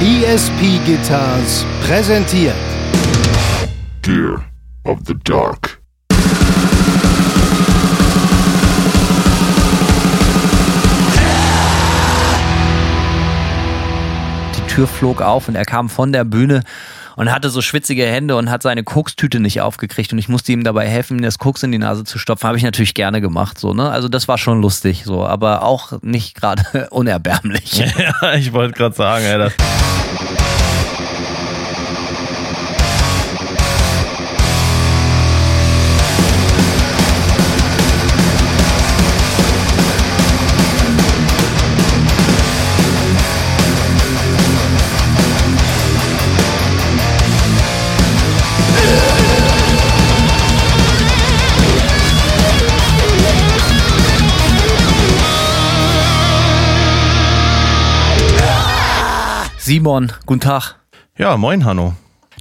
ESP Guitars präsentiert Gear of the Dark. Die Tür flog auf und er kam von der Bühne und hatte so schwitzige Hände und hat seine Kokstüte nicht aufgekriegt und ich musste ihm dabei helfen, mir das Koks in die Nase zu stopfen. Habe ich natürlich gerne gemacht, so, ne? Also das war schon lustig, so, aber auch nicht gerade unerbärmlich. Ja, ich wollte gerade sagen, ey, das Thank you. Simon, guten Tag. Ja, moin Hanno.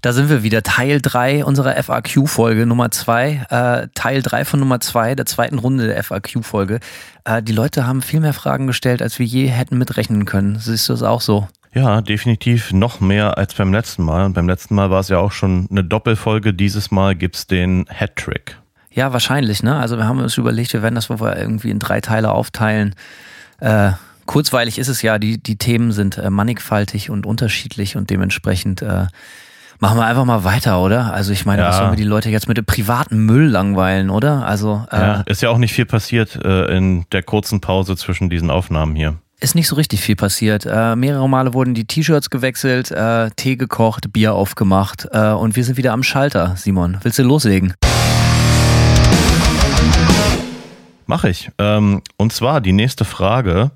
Da sind wir wieder. Teil 3 unserer FAQ-Folge Nummer 2. Äh, Teil 3 von Nummer 2, der zweiten Runde der FAQ-Folge. Äh, die Leute haben viel mehr Fragen gestellt, als wir je hätten mitrechnen können. Siehst du es auch so? Ja, definitiv noch mehr als beim letzten Mal. Und beim letzten Mal war es ja auch schon eine Doppelfolge. Dieses Mal gibt's den Hattrick. Ja, wahrscheinlich, ne? Also wir haben uns überlegt, wir werden das wohl irgendwie in drei Teile aufteilen. Äh, kurzweilig ist es ja, die, die Themen sind äh, mannigfaltig und unterschiedlich und dementsprechend äh, machen wir einfach mal weiter, oder? Also ich meine, Ja. was sollen wir die Leute jetzt mit dem privaten Müll langweilen, oder? Also äh, Ja, ist ja auch nicht viel passiert äh, in der kurzen Pause zwischen diesen Aufnahmen hier. ist nicht so richtig viel passiert. Äh, mehrere Male wurden die T-Shirts gewechselt, äh, Tee gekocht, Bier aufgemacht und wir sind wieder am Schalter, Simon. Willst du loslegen? Mach ich. Ähm, und zwar die nächste Frage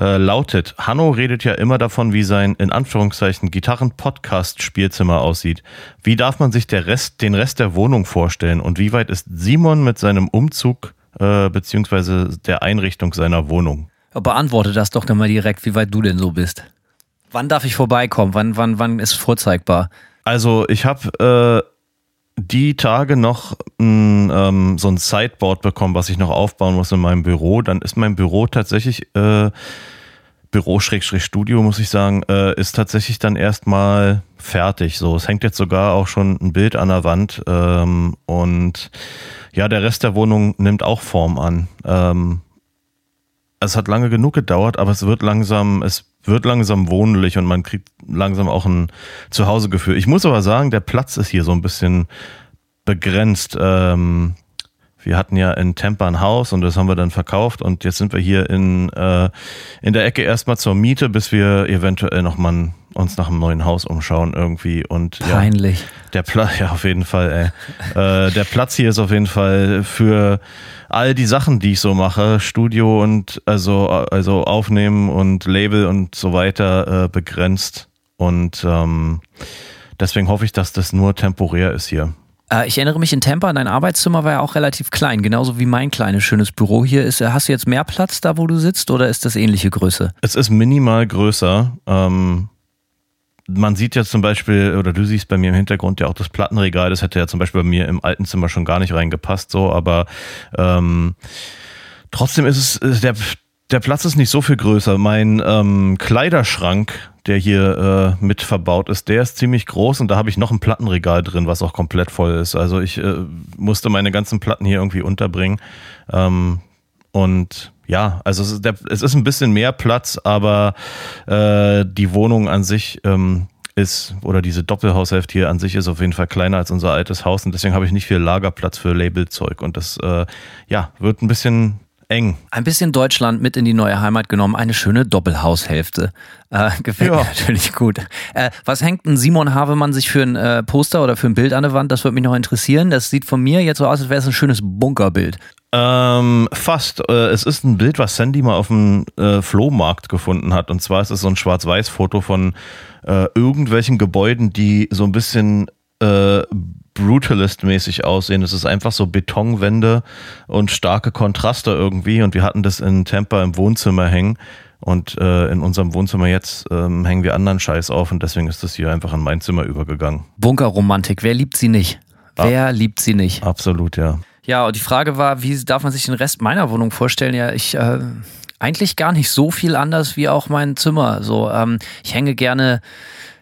äh, lautet: Hanno redet ja immer davon, wie sein in Anführungszeichen Gitarren-Podcast-Spielzimmer aussieht. Wie darf man sich der Rest, den Rest der Wohnung vorstellen und wie weit ist Simon mit seinem Umzug äh, beziehungsweise der Einrichtung seiner Wohnung? Beantworte das doch dann mal direkt, wie weit du denn so bist. Wann darf ich vorbeikommen? Wann, wann, wann ist vorzeigbar? Also ich habe äh, die Tage noch n, ähm, so ein Sideboard bekommen, was ich noch aufbauen muss in meinem Büro. Dann ist mein Büro tatsächlich äh, Büro-Studio, muss ich sagen, äh, ist tatsächlich dann erstmal fertig. So, es hängt jetzt sogar auch schon ein Bild an der Wand ähm, und ja, der Rest der Wohnung nimmt auch Form an. Ähm, es hat lange genug gedauert, aber es wird langsam, es wird langsam wohnlich und man kriegt langsam auch ein Zuhausegefühl. Ich muss aber sagen, der Platz ist hier so ein bisschen begrenzt. Ähm, wir hatten ja in Tampa ein Haus und das haben wir dann verkauft und jetzt sind wir hier in, äh, in der Ecke erstmal zur Miete, bis wir eventuell noch mal uns nach einem neuen Haus umschauen irgendwie und ja, Peinlich. der Platz, ja, auf jeden Fall, ey. äh, der Platz hier ist auf jeden Fall für all die Sachen, die ich so mache, Studio und also, also aufnehmen und Label und so weiter äh, begrenzt. Und ähm, deswegen hoffe ich, dass das nur temporär ist hier. Äh, ich erinnere mich in Tampa, dein Arbeitszimmer war ja auch relativ klein, genauso wie mein kleines schönes Büro hier ist. Äh, Hast du jetzt mehr Platz da, wo du sitzt, oder ist das ähnliche Größe? Es ist minimal größer. Ähm, man sieht ja zum Beispiel, oder du siehst bei mir im Hintergrund ja auch das Plattenregal, das hätte ja zum Beispiel bei mir im alten Zimmer schon gar nicht reingepasst, so, aber ähm, trotzdem ist es, äh, der, der Platz ist nicht so viel größer. Mein ähm, Kleiderschrank, der hier äh, mit verbaut ist, der ist ziemlich groß und da habe ich noch ein Plattenregal drin, was auch komplett voll ist. Also ich äh, musste meine ganzen Platten hier irgendwie unterbringen. Ähm, und ja, also es ist, der, es ist ein bisschen mehr Platz, aber äh, die Wohnung an sich ähm, ist, oder diese Doppelhaushälfte hier an sich ist auf jeden Fall kleiner als unser altes Haus und deswegen habe ich nicht viel Lagerplatz für Labelzeug und das äh, ja, wird ein bisschen eng. Ein bisschen Deutschland mit in die neue Heimat genommen, eine schöne Doppelhaushälfte. Äh, gefällt Ja. mir natürlich gut. Äh, was hängt ein Simon Havemann sich für ein äh, Poster oder für ein Bild an der Wand? Das würde mich noch interessieren. Das sieht von mir jetzt so aus, als wäre es ein schönes Bunkerbild. Ähm, fast. Äh, es ist ein Bild, was Sandy mal auf dem äh, Flohmarkt gefunden hat. Und zwar ist es so ein Schwarz-Weiß-Foto von äh, irgendwelchen Gebäuden, die so ein bisschen äh, Brutalist-mäßig aussehen. Es ist einfach so Betonwände und starke Kontraste irgendwie. Und wir hatten das in Tampa im Wohnzimmer hängen. Und äh, in unserem Wohnzimmer jetzt ähm, hängen wir anderen Scheiß auf und deswegen ist das hier einfach in mein Zimmer übergegangen. Bunkerromantik, wer liebt sie nicht? Wer liebt sie nicht? Absolut, ja. Ja, und die Frage war, wie darf man sich den Rest meiner Wohnung vorstellen? Ja, ich, äh, eigentlich gar nicht so viel anders wie auch mein Zimmer. So, ähm, ich hänge gerne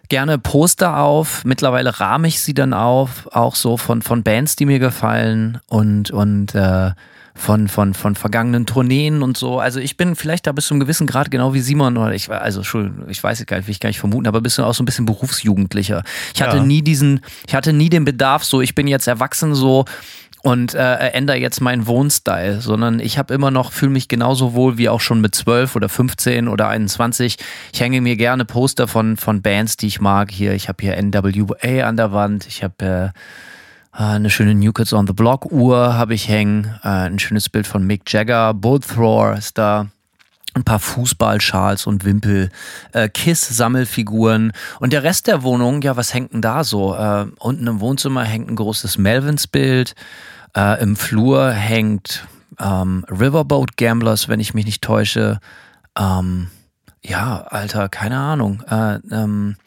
gerne Poster auf. Mittlerweile rahme ich sie dann auf, auch so von, von Bands, die mir gefallen und, und äh, von, von, von vergangenen Tourneen und so. Also ich bin vielleicht da bis zu einem gewissen Grad genau wie Simon oder ich war, also schon, ich weiß es gar nicht, will ich gar nicht vermuten, aber bist du auch so ein bisschen Berufsjugendlicher. Ich hatte Ja. nie diesen, ich hatte nie den Bedarf so, ich bin jetzt erwachsen so und äh, ändere jetzt meinen Wohnstyle, sondern ich habe immer noch, fühle mich genauso wohl wie auch schon mit 12 oder 15 oder 21. Ich hänge mir gerne Poster von, von Bands, die ich mag. Hier, ich habe hier NWA an der Wand, ich habe äh, eine schöne New Kids on the Block Uhr habe ich hängen, äh, ein schönes Bild von Mick Jagger, Bolt Thrower ist da ein paar Fußballschals und Wimpel, äh, Kiss-Sammelfiguren und der Rest der Wohnung, ja, was hängt denn da so? Äh, unten im Wohnzimmer hängt ein großes Melvins-Bild, äh, im Flur hängt ähm, Riverboat Gamblers, wenn ich mich nicht täusche. Ähm, ja, Alter, keine Ahnung. Äh, ähm,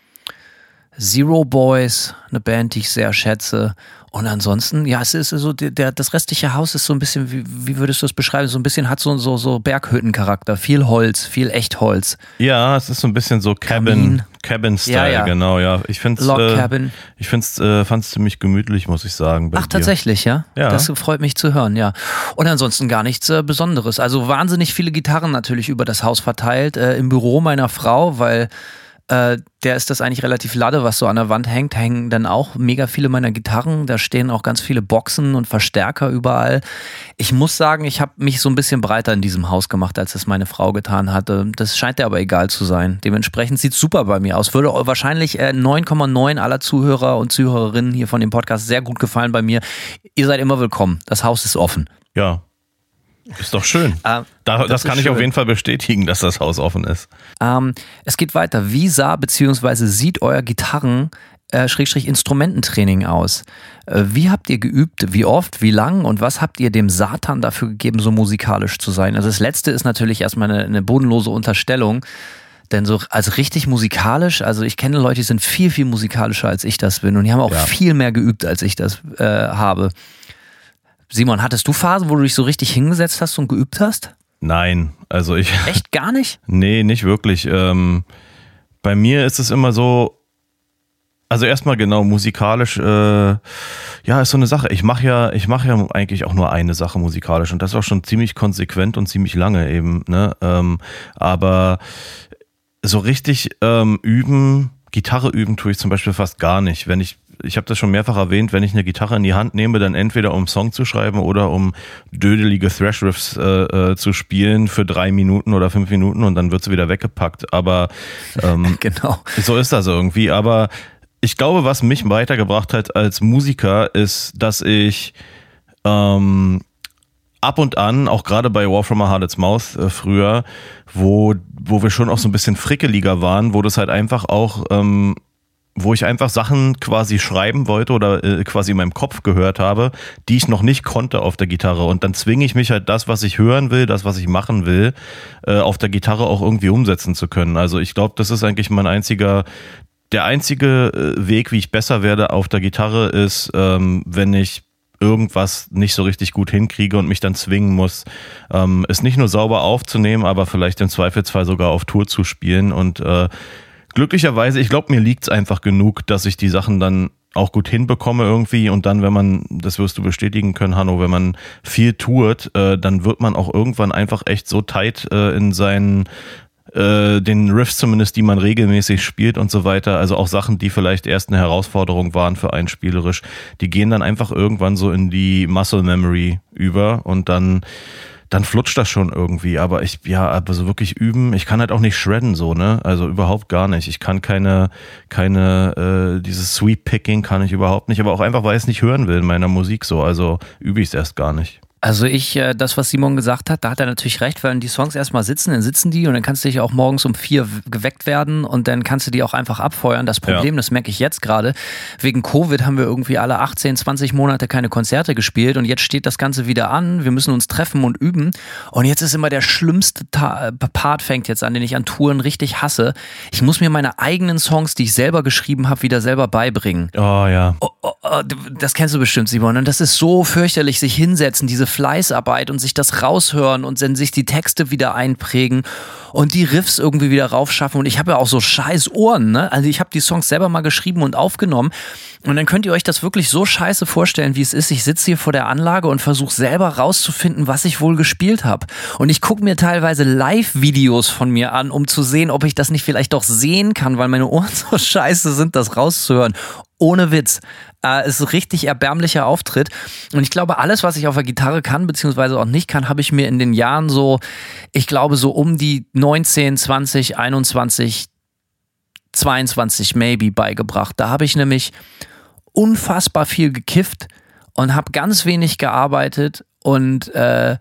Zero Boys, eine Band, die ich sehr schätze. Und ansonsten, ja, es ist so, der, das restliche Haus ist so ein bisschen, wie, wie würdest du es beschreiben? So ein bisschen hat so, so, so Berghüttencharakter. Viel Holz, viel Echtholz. Ja, es ist so ein bisschen so Cabin. Cabin-Style, Ja, ja. genau, ja. Ich find's, Log äh, Cabin. ich find's, äh, fand's ziemlich gemütlich, muss ich sagen. Ach, dir. tatsächlich, ja? Ja. Das freut mich zu hören, ja. Und ansonsten gar nichts äh, Besonderes. Also wahnsinnig viele Gitarren natürlich über das Haus verteilt. Äh, Im Büro meiner Frau, weil äh, der ist das eigentlich relativ lade, was so an der Wand hängt, hängen dann auch mega viele meiner Gitarren. Da stehen auch ganz viele Boxen und Verstärker überall. Ich muss sagen, ich habe mich so ein bisschen breiter in diesem Haus gemacht, als es meine Frau getan hatte. Das scheint dir aber egal zu sein. Dementsprechend sieht super bei mir aus. Würde wahrscheinlich äh, 9,9 aller Zuhörer und Zuhörerinnen hier von dem Podcast sehr gut gefallen bei mir. Ihr seid immer willkommen. Das Haus ist offen. Ja. Ist doch schön. Ah, da, das das kann ich auf schön. jeden Fall bestätigen, dass das Haus offen ist. Ähm, es geht weiter. Wie sah bzw. sieht euer Gitarren äh, Schrägstrich Instrumententraining aus? Äh, wie habt ihr geübt? Wie oft? Wie lang? Und was habt ihr dem Satan dafür gegeben, so musikalisch zu sein? Also das letzte ist natürlich erstmal eine, eine bodenlose Unterstellung. Denn so als richtig musikalisch, also ich kenne Leute, die sind viel, viel musikalischer als ich das bin und die haben auch Ja. viel mehr geübt, als ich das äh, habe. Simon, hattest du Phasen, wo du dich so richtig hingesetzt hast und geübt hast? Nein, also ich, Echt gar nicht? nee, nicht wirklich. Ähm, bei mir ist es immer so, also erstmal genau musikalisch, äh, ja, ist so eine Sache. Ich mache ja, ich mache ja eigentlich auch nur eine Sache musikalisch und das auch schon ziemlich konsequent und ziemlich lange eben, ne? Ähm, aber so richtig ähm, üben, Gitarre üben tue ich zum Beispiel fast gar nicht. Wenn ich, ich habe das schon mehrfach erwähnt, wenn ich eine Gitarre in die Hand nehme, dann entweder um einen Song zu schreiben oder um dödelige Thrash-Riffs äh, äh, zu spielen für drei Minuten oder fünf Minuten und dann wird sie wieder weggepackt. Aber ähm, Genau. so ist das irgendwie. Aber ich glaube, was mich weitergebracht hat als Musiker, ist, dass ich ähm, ab und an, auch gerade bei War from a Heart's Mouth äh, früher, wo, wo wir schon auch so ein bisschen frickeliger waren, wo das halt einfach auch, ähm, wo ich einfach Sachen quasi schreiben wollte oder äh, quasi in meinem Kopf gehört habe, die ich noch nicht konnte auf der Gitarre. Und dann zwinge ich mich halt das, was ich hören will, das, was ich machen will, äh, auf der Gitarre auch irgendwie umsetzen zu können. Also ich glaube, das ist eigentlich mein einziger der einzige äh, Weg, wie ich besser werde auf der Gitarre, ist, ähm, wenn ich irgendwas nicht so richtig gut hinkriege und mich dann zwingen muss, ähm, es nicht nur sauber aufzunehmen, aber vielleicht im Zweifelsfall sogar auf Tour zu spielen. Und äh, glücklicherweise, ich glaube, mir liegt's einfach genug, dass ich die Sachen dann auch gut hinbekomme irgendwie. Und dann, wenn man, das wirst du bestätigen können, Hanno, wenn man viel tourt, äh, dann wird man auch irgendwann einfach echt so tight äh, in seinen äh, den Riffs zumindest, die man regelmäßig spielt und so weiter, also auch Sachen, die vielleicht erst eine Herausforderung waren für einen spielerisch, die gehen dann einfach irgendwann so in die Muscle Memory über und dann dann flutscht das schon irgendwie, aber ich, ja, aber so wirklich üben, ich kann halt auch nicht shredden so, ne, also überhaupt gar nicht, ich kann keine, keine, äh, dieses Sweep Picking kann ich überhaupt nicht, aber auch einfach, weil ich es nicht hören will in meiner Musik so, also übe ich es erst gar nicht. Also ich, äh, das, was Simon gesagt hat, da hat er natürlich recht, weil wenn die Songs erstmal sitzen, dann sitzen die und dann kannst du dich auch morgens um vier geweckt werden und dann kannst du die auch einfach abfeuern. Das Problem, Ja. das merke ich jetzt gerade, wegen Covid haben wir irgendwie alle 18, 20 Monate keine Konzerte gespielt und jetzt steht das Ganze wieder an. Wir müssen uns treffen und üben und jetzt ist immer der schlimmste Ta äh, Part fängt jetzt an, den ich an Touren richtig hasse. Ich muss mir meine eigenen Songs, die ich selber geschrieben habe, wieder selber beibringen. Oh ja. Oh, oh, Oh, das kennst du bestimmt, Simon. Und das ist so fürchterlich, sich hinsetzen, diese Fleißarbeit und sich das raushören und dann sich die Texte wieder einprägen und die Riffs irgendwie wieder raufschaffen. Und ich habe ja auch so scheiß Ohren, ne? Also ich habe die Songs selber mal geschrieben und aufgenommen. Und dann könnt ihr euch das wirklich so scheiße vorstellen, wie es ist. Ich sitze hier vor der Anlage und versuche selber rauszufinden, was ich wohl gespielt habe. Und ich gucke mir teilweise Live-Videos von mir an, um zu sehen, ob ich das nicht vielleicht doch sehen kann, weil meine Ohren so scheiße sind, das rauszuhören. Ohne Witz. Äh, ist ein richtig erbärmlicher Auftritt. Und ich glaube, alles, was ich auf der Gitarre kann, beziehungsweise auch nicht kann, habe ich mir in den Jahren so, ich glaube, so um die 19, 20, 21, 22 maybe beigebracht. Da habe ich nämlich unfassbar viel gekifft und habe ganz wenig gearbeitet und äh,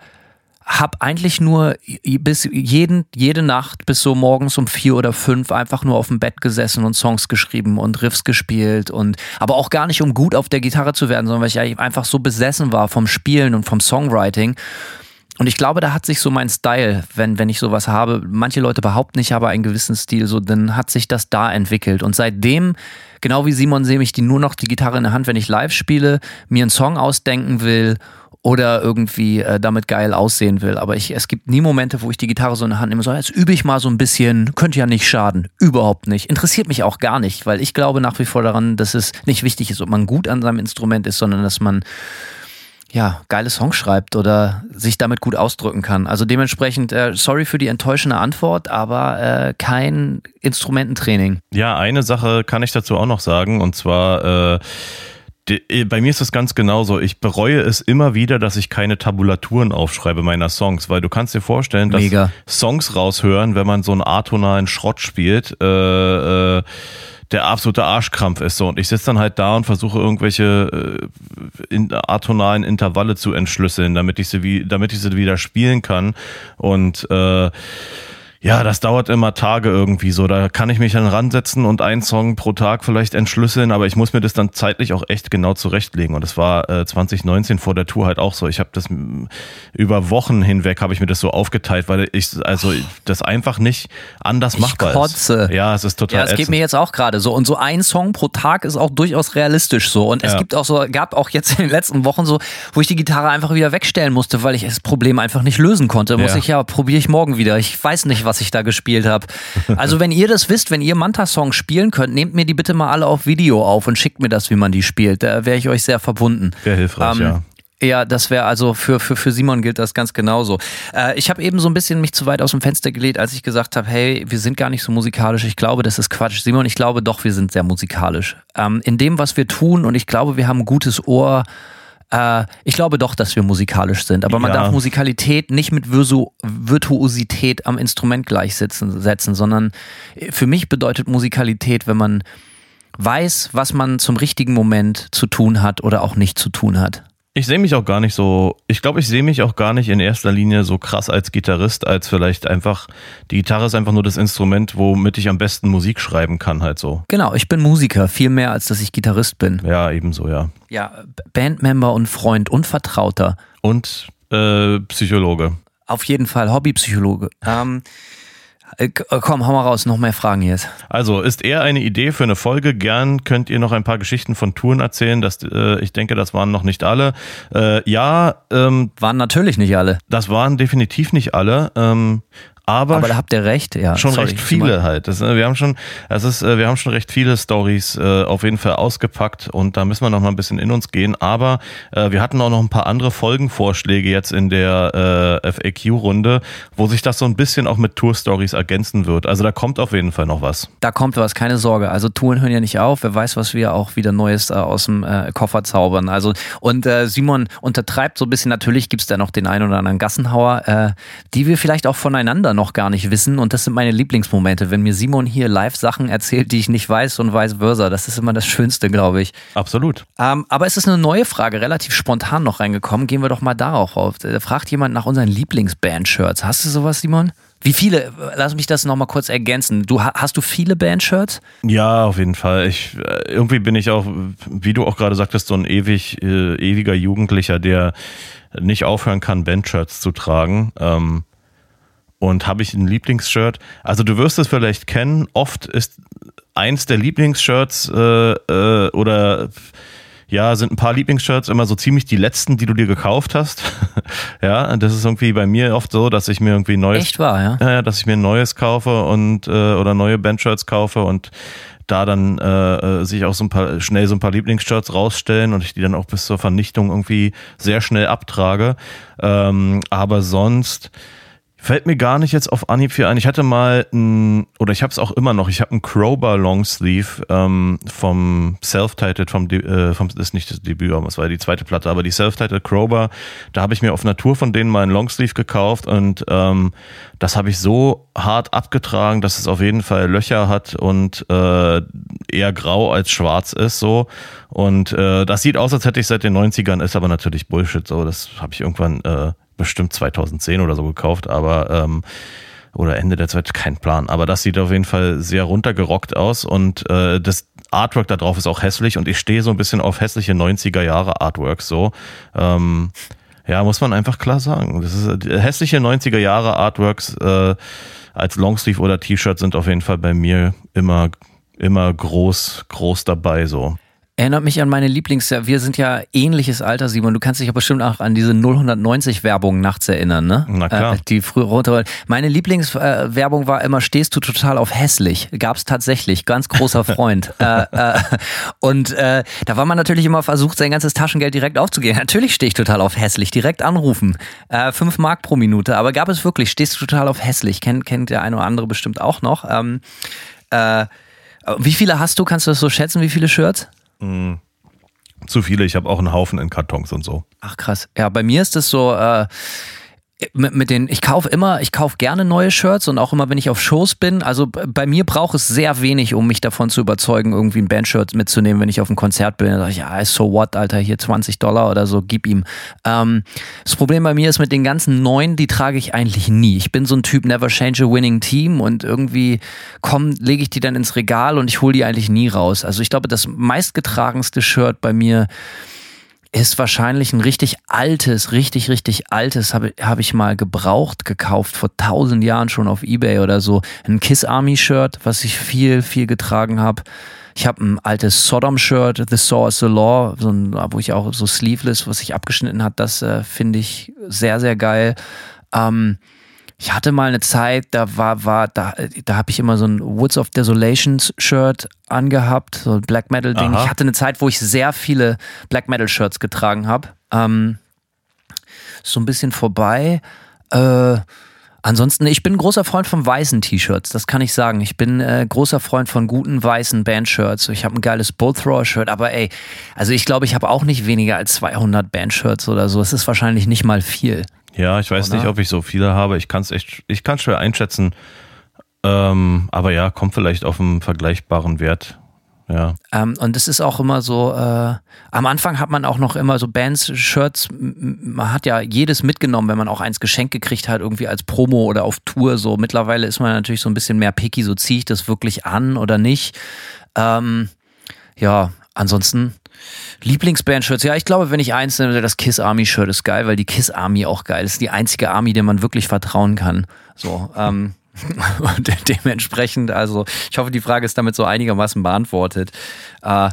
habe eigentlich nur bis jeden, jede Nacht bis so morgens um vier oder fünf einfach nur auf dem Bett gesessen und Songs geschrieben und Riffs gespielt und aber auch gar nicht um gut auf der Gitarre zu werden, sondern weil ich einfach so besessen war vom Spielen und vom Songwriting. Und ich glaube, da hat sich so mein Style, wenn, wenn ich sowas habe, manche Leute behaupten, ich habe einen gewissen Stil, so, dann hat sich das da entwickelt. Und seitdem, genau wie Simon, sehe ich die nur noch die Gitarre in der Hand, wenn ich live spiele, mir einen Song ausdenken will oder irgendwie äh, damit geil aussehen will. Aber ich, es gibt nie Momente, wo ich die Gitarre so in der Hand nehme, so jetzt übe ich mal so ein bisschen, könnte ja nicht schaden. Überhaupt nicht. Interessiert mich auch gar nicht, weil ich glaube nach wie vor daran, dass es nicht wichtig ist, ob man gut an seinem Instrument ist, sondern dass man ja, geile Songs schreibt oder sich damit gut ausdrücken kann. Also dementsprechend, äh, sorry für die enttäuschende Antwort, aber äh, kein Instrumententraining. Ja, eine Sache kann ich dazu auch noch sagen und zwar äh, bei mir ist das ganz genauso. Ich bereue es immer wieder, dass ich keine Tabulaturen aufschreibe meiner Songs, weil du kannst dir vorstellen, dass Mega. Songs raushören, wenn man so einen atonalen Schrott spielt, äh, äh, der absolute Arschkrampf ist so. Und ich sitze dann halt da und versuche irgendwelche äh, in, atonalen Intervalle zu entschlüsseln, damit ich sie wie, damit ich sie wieder spielen kann. Und äh, ja, das dauert immer Tage irgendwie so. Da kann ich mich dann ransetzen und einen Song pro Tag vielleicht entschlüsseln, aber ich muss mir das dann zeitlich auch echt genau zurechtlegen. Und das war äh, 2019 vor der Tour halt auch so. Ich habe das über Wochen hinweg habe ich mir das so aufgeteilt, weil ich also das einfach nicht anders ich machbar kotze. ist. Ja, es ist total. Ja, es geht mir jetzt auch gerade so. Und so ein Song pro Tag ist auch durchaus realistisch so. Und es Ja. gibt auch so, gab auch jetzt in den letzten Wochen so, wo ich die Gitarre einfach wieder wegstellen musste, weil ich das Problem einfach nicht lösen konnte. Muss Ja. ich ja, probiere ich morgen wieder. Ich weiß nicht, was ich da gespielt habe. Also wenn ihr das wisst, wenn ihr Manta-Songs spielen könnt, nehmt mir die bitte mal alle auf Video auf und schickt mir das, wie man die spielt. Da wäre ich euch sehr verbunden. Wäre hilfreich, Ähm, ja. Ja, das wäre also für, für, für Simon gilt das ganz genauso. Äh, ich habe eben so ein bisschen mich zu weit aus dem Fenster gelegt, als ich gesagt habe, hey, wir sind gar nicht so musikalisch. Ich glaube, das ist Quatsch. Simon, ich glaube doch, wir sind sehr musikalisch. Ähm, in dem, was wir tun und ich glaube, wir haben ein gutes Ohr. Äh, ich glaube doch, dass wir musikalisch sind, aber man Ja. darf Musikalität nicht mit Virsu Virtuosität am Instrument gleichsetzen, setzen, sondern für mich bedeutet Musikalität, wenn man weiß, was man zum richtigen Moment zu tun hat oder auch nicht zu tun hat. Ich sehe mich auch gar nicht so, ich glaube, ich sehe mich auch gar nicht in erster Linie so krass als Gitarrist, als vielleicht einfach, die Gitarre ist einfach nur das Instrument, womit ich am besten Musik schreiben kann, halt so. Genau, ich bin Musiker, viel mehr als dass ich Gitarrist bin. Ja, ebenso, ja. Ja, Bandmember und Freund und Vertrauter. Und äh, Psychologe. Auf jeden Fall Hobbypsychologe. Ähm, äh, äh, komm, hau mal raus, noch mehr Fragen jetzt. Also, ist eher eine Idee für eine Folge. Gern könnt ihr noch ein paar Geschichten von Touren erzählen. Das, äh, ich denke, das waren noch nicht alle. Äh, ja, ähm, Waren natürlich nicht alle, das waren definitiv nicht alle. Ähm, aber, aber da habt ihr recht. Ja, schon sorry, recht viele halt. Das, äh, wir haben schon, das ist, äh, wir haben schon recht viele Stories äh, auf jeden Fall ausgepackt und da müssen wir noch mal ein bisschen in uns gehen. Aber äh, wir hatten auch noch ein paar andere Folgenvorschläge jetzt in der äh, FAQ-Runde, wo sich das so ein bisschen auch mit Tour-Stories ergänzen wird. Also da kommt auf jeden Fall noch was. Da kommt was, keine Sorge. Also Touren hören ja nicht auf. Wer weiß, was wir auch wieder Neues äh, aus dem Koffer zaubern. Also und Simon untertreibt so ein bisschen. Natürlich gibt's da noch den einen oder anderen Gassenhauer, die wir vielleicht auch voneinander noch gar nicht wissen. Und das sind meine Lieblingsmomente, wenn mir Simon hier live Sachen erzählt, die ich nicht weiß und vice versa. Das ist immer das Schönste, glaube ich. Absolut. Ähm, aber es ist eine neue Frage, relativ spontan noch reingekommen. Gehen wir doch mal darauf auf. Da fragt jemand nach unseren Lieblingsband-Shirts. Hast du sowas, Simon? Wie viele? Lass mich das nochmal kurz ergänzen. Du, ha- hast du viele Band-Shirts? Ja, auf jeden Fall. Ich, äh, irgendwie bin ich auch, wie du auch gerade sagtest, so ein ewig, äh, ewiger Jugendlicher, der nicht aufhören kann, Bandshirts zu tragen. Ähm, und habe ich ein Lieblingsshirt? Also du wirst es vielleicht kennen. Oft ist eins der Lieblingsshirts äh, äh, oder ja, sind ein paar Lieblingsshirts immer so ziemlich die letzten, die du dir gekauft hast. ja, das ist irgendwie bei mir oft so, dass ich mir irgendwie ein neues. Echt wahr, ja? Ja, dass ich mir ein neues kaufe und äh, oder neue Bandshirts kaufe und da dann äh, äh, sich auch so ein paar schnell so ein paar Lieblingsshirts rausstellen und ich die dann auch bis zur Vernichtung irgendwie sehr schnell abtrage. Ähm, aber sonst Fällt mir gar nicht jetzt auf Anhieb viel ein. Ich hatte mal ein, oder ich habe es auch immer noch, ich habe einen Crowbar Longsleeve ähm, vom Self-Titled, vom, äh, vom, das ist nicht das Debüt, aber es war die zweite Platte, aber die Self-Titled Crowbar, da habe ich mir auf Natur von denen mal einen Longsleeve gekauft und ähm, das habe ich so hart abgetragen, dass es auf jeden Fall Löcher hat und äh, eher grau als schwarz ist so und äh, das sieht aus, als hätte ich seit den 90ern, ist aber natürlich Bullshit so, das habe ich irgendwann äh, bestimmt 2010 oder so gekauft, aber ähm, oder Ende der Zeit, kein Plan. Aber das sieht auf jeden Fall sehr runtergerockt aus und äh, das Artwork da drauf ist auch hässlich und ich stehe so ein bisschen auf hässliche 90er Jahre Artworks so. Ähm, ja, muss man einfach klar sagen. Das ist äh, hässliche 90er Jahre Artworks äh, als Longsleeve oder T-Shirt sind auf jeden Fall bei mir immer immer groß groß dabei so. Erinnert mich an meine Lieblings... Wir sind ja ähnliches Alter, Simon. Du kannst dich aber bestimmt auch an diese 090-Werbung nachts erinnern, ne? Na klar. Äh, die früher runter. Meine Lieblingswerbung war immer, stehst du total auf hässlich. Gab's tatsächlich. Ganz großer Freund. äh, äh, und äh, da war man natürlich immer versucht, sein ganzes Taschengeld direkt aufzugehen. Natürlich stehe ich total auf hässlich. Direkt anrufen. Äh, fünf Mark pro Minute. Aber gab es wirklich, stehst du total auf hässlich. Kennt, kennt der eine oder andere bestimmt auch noch. Ähm, äh, wie viele hast du? Kannst du das so schätzen? Wie viele Shirts? Mhm. Zu viele, ich habe auch einen Haufen in Kartons und so. Ach krass. Ja, bei mir ist es so, äh, mit, mit den, ich kaufe immer, ich kaufe gerne neue Shirts und auch immer, wenn ich auf Shows bin. Also bei mir braucht es sehr wenig, um mich davon zu überzeugen, irgendwie ein Bandshirt mitzunehmen, wenn ich auf ein Konzert bin. Dann sage ich, ja, so what, Alter, hier 20 Dollar oder so, gib ihm. Ähm, das Problem bei mir ist mit den ganzen neuen, die trage ich eigentlich nie. Ich bin so ein Typ, never change a winning team und irgendwie komm, lege ich die dann ins Regal und ich hole die eigentlich nie raus. Also ich glaube, das meistgetragenste Shirt bei mir ist wahrscheinlich ein richtig altes, richtig, richtig altes, habe hab ich mal gebraucht, gekauft, vor tausend Jahren schon auf Ebay oder so. Ein Kiss Army Shirt, was ich viel, viel getragen habe. Ich habe ein altes Sodom-Shirt, The Saw is the Law, so ein, wo ich auch so sleeveless, was sich abgeschnitten hat, das äh, finde ich sehr, sehr geil. Ähm, ich hatte mal eine Zeit, da war, war, da, da habe ich immer so ein Woods of Desolations Shirt angehabt, so ein Black Metal Ding. Aha. Ich hatte eine Zeit, wo ich sehr viele Black Metal Shirts getragen habe. Ähm, so ein bisschen vorbei. Äh, ansonsten, ich bin ein großer Freund von weißen T-Shirts, das kann ich sagen. Ich bin äh, großer Freund von guten weißen Bandshirts. Ich habe ein geiles Bullthrower-Shirt, aber ey, also ich glaube, ich habe auch nicht weniger als 200 Bandshirts oder so. Es ist wahrscheinlich nicht mal viel. Ja, ich weiß oder? nicht, ob ich so viele habe. Ich kann es echt, ich kann schwer einschätzen. Ähm, aber ja, kommt vielleicht auf einen vergleichbaren Wert. Ja. Ähm, und es ist auch immer so, äh, am Anfang hat man auch noch immer so Bands, Shirts, man hat ja jedes mitgenommen, wenn man auch eins geschenkt gekriegt hat, irgendwie als Promo oder auf Tour. So mittlerweile ist man natürlich so ein bisschen mehr picky, so ziehe ich das wirklich an oder nicht. Ähm, ja, ansonsten Lieblingsband-Shirts, ja, ich glaube, wenn ich eins nenne, das Kiss Army-Shirt ist geil, weil die Kiss Army auch geil ist. Die einzige Army, der man wirklich vertrauen kann. So, ähm, und dementsprechend, also ich hoffe, die Frage ist damit so einigermaßen beantwortet. Äh,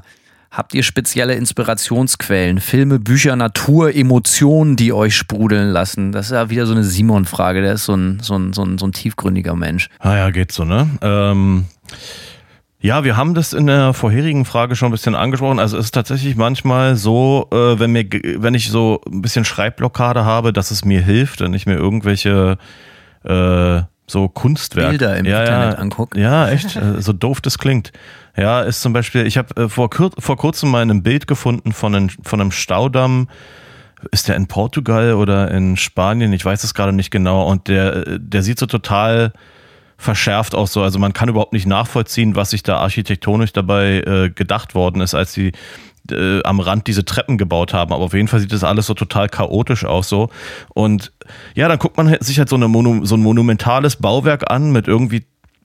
habt ihr spezielle Inspirationsquellen? Filme, Bücher, Natur, Emotionen, die euch sprudeln lassen? Das ist ja wieder so eine Simon-Frage. Der ist so ein, so, ein, so, ein, so ein tiefgründiger Mensch. Ah ja, geht so, ne? Ähm ja, wir haben das in der vorherigen Frage schon ein bisschen angesprochen. Also es ist tatsächlich manchmal so, äh, wenn mir, wenn ich so ein bisschen Schreibblockade habe, dass es mir hilft, wenn ich mir irgendwelche äh, so Kunstwerke Bilder im ja, Internet ja, angucke. Ja, echt, äh, so doof das klingt. Ja, ist zum Beispiel, ich habe äh, vor, vor kurzem mal ein Bild gefunden von einem, von einem Staudamm. Ist der in Portugal oder in Spanien? Ich weiß es gerade nicht genau. Und der, der sieht so total verschärft auch so. Also man kann überhaupt nicht nachvollziehen, was sich da architektonisch dabei äh, gedacht worden ist, als sie äh, am Rand diese Treppen gebaut haben. Aber auf jeden Fall sieht das alles so total chaotisch aus so. Und ja, dann guckt man sich halt so, eine Monu so ein monumentales Bauwerk an mit irgendwie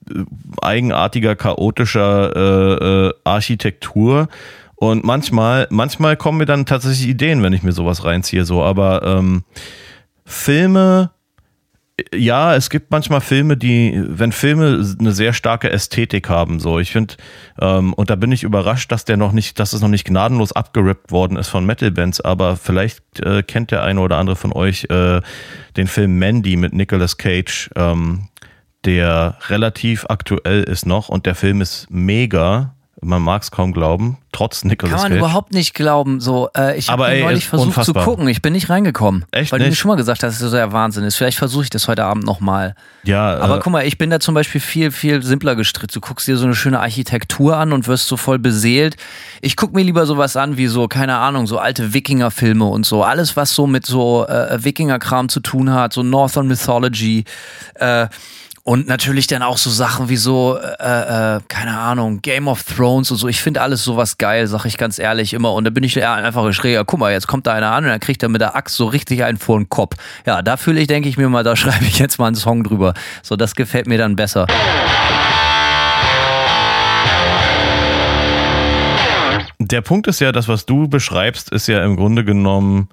äh, eigenartiger, chaotischer äh, äh, Architektur. Und manchmal, manchmal kommen mir dann tatsächlich Ideen, wenn ich mir sowas reinziehe, so. Aber ähm, Filme, ja, es gibt manchmal Filme, die, wenn Filme eine sehr starke Ästhetik haben, so, ich finde, ähm, und da bin ich überrascht, dass der noch nicht, dass es noch nicht gnadenlos abgerippt worden ist von Metal-Bands, aber vielleicht äh, kennt der eine oder andere von euch äh, den Film Mandy mit Nicolas Cage, ähm, der relativ aktuell ist noch und der Film ist mega. Man mag es kaum glauben, trotz Nicolas Kann man Cage. überhaupt nicht glauben. So, äh, ich habe neulich versucht unfassbar. zu gucken. Ich bin nicht reingekommen. Echt weil du mir nicht? schon mal gesagt hast, dass es so der Wahnsinn ist. Vielleicht versuche ich das heute Abend nochmal. ja, Aber äh, guck mal, ich bin da zum Beispiel viel, viel simpler gestrickt. Du guckst dir so eine schöne Architektur an und wirst so voll beseelt. Ich guck mir lieber sowas an wie so, keine Ahnung, so alte Wikinger-Filme und so. Alles, was so mit so äh, Wikinger-Kram zu tun hat, so Northern Mythology. Äh, und natürlich dann auch so Sachen wie so, äh, äh, keine Ahnung, Game of Thrones und so. Ich finde alles sowas geil, sag ich ganz ehrlich immer. Und da bin ich eher einfach schräger. Guck mal, jetzt kommt da einer an und dann kriegt er mit der Axt so richtig einen vor den Kopf. Ja, da fühle ich, denke ich mir mal, da schreibe ich jetzt mal einen Song drüber. So, das gefällt mir dann besser. der Punkt ist ja, das, was du beschreibst, ist ja im Grunde genommen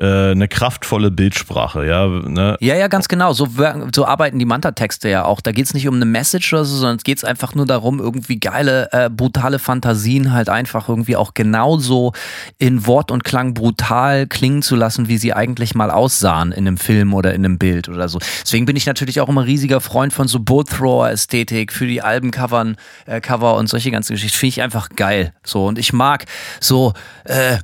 äh, eine kraftvolle Bildsprache, ja. Ne? Ja, ja, ganz genau. So, so arbeiten die Manta-Texte ja auch. Da geht's nicht um eine Message oder so, sondern es geht's einfach nur darum, irgendwie geile, äh, brutale Fantasien halt einfach irgendwie auch genauso in Wort und Klang brutal klingen zu lassen, wie sie eigentlich mal aussahen in einem Film oder in einem Bild oder so. Deswegen bin ich natürlich auch immer riesiger Freund von so Boat-Thrower-Ästhetik für die Albencovern, äh, Cover und solche ganzen Geschichten. Finde ich einfach geil. So, und ich mag so, äh,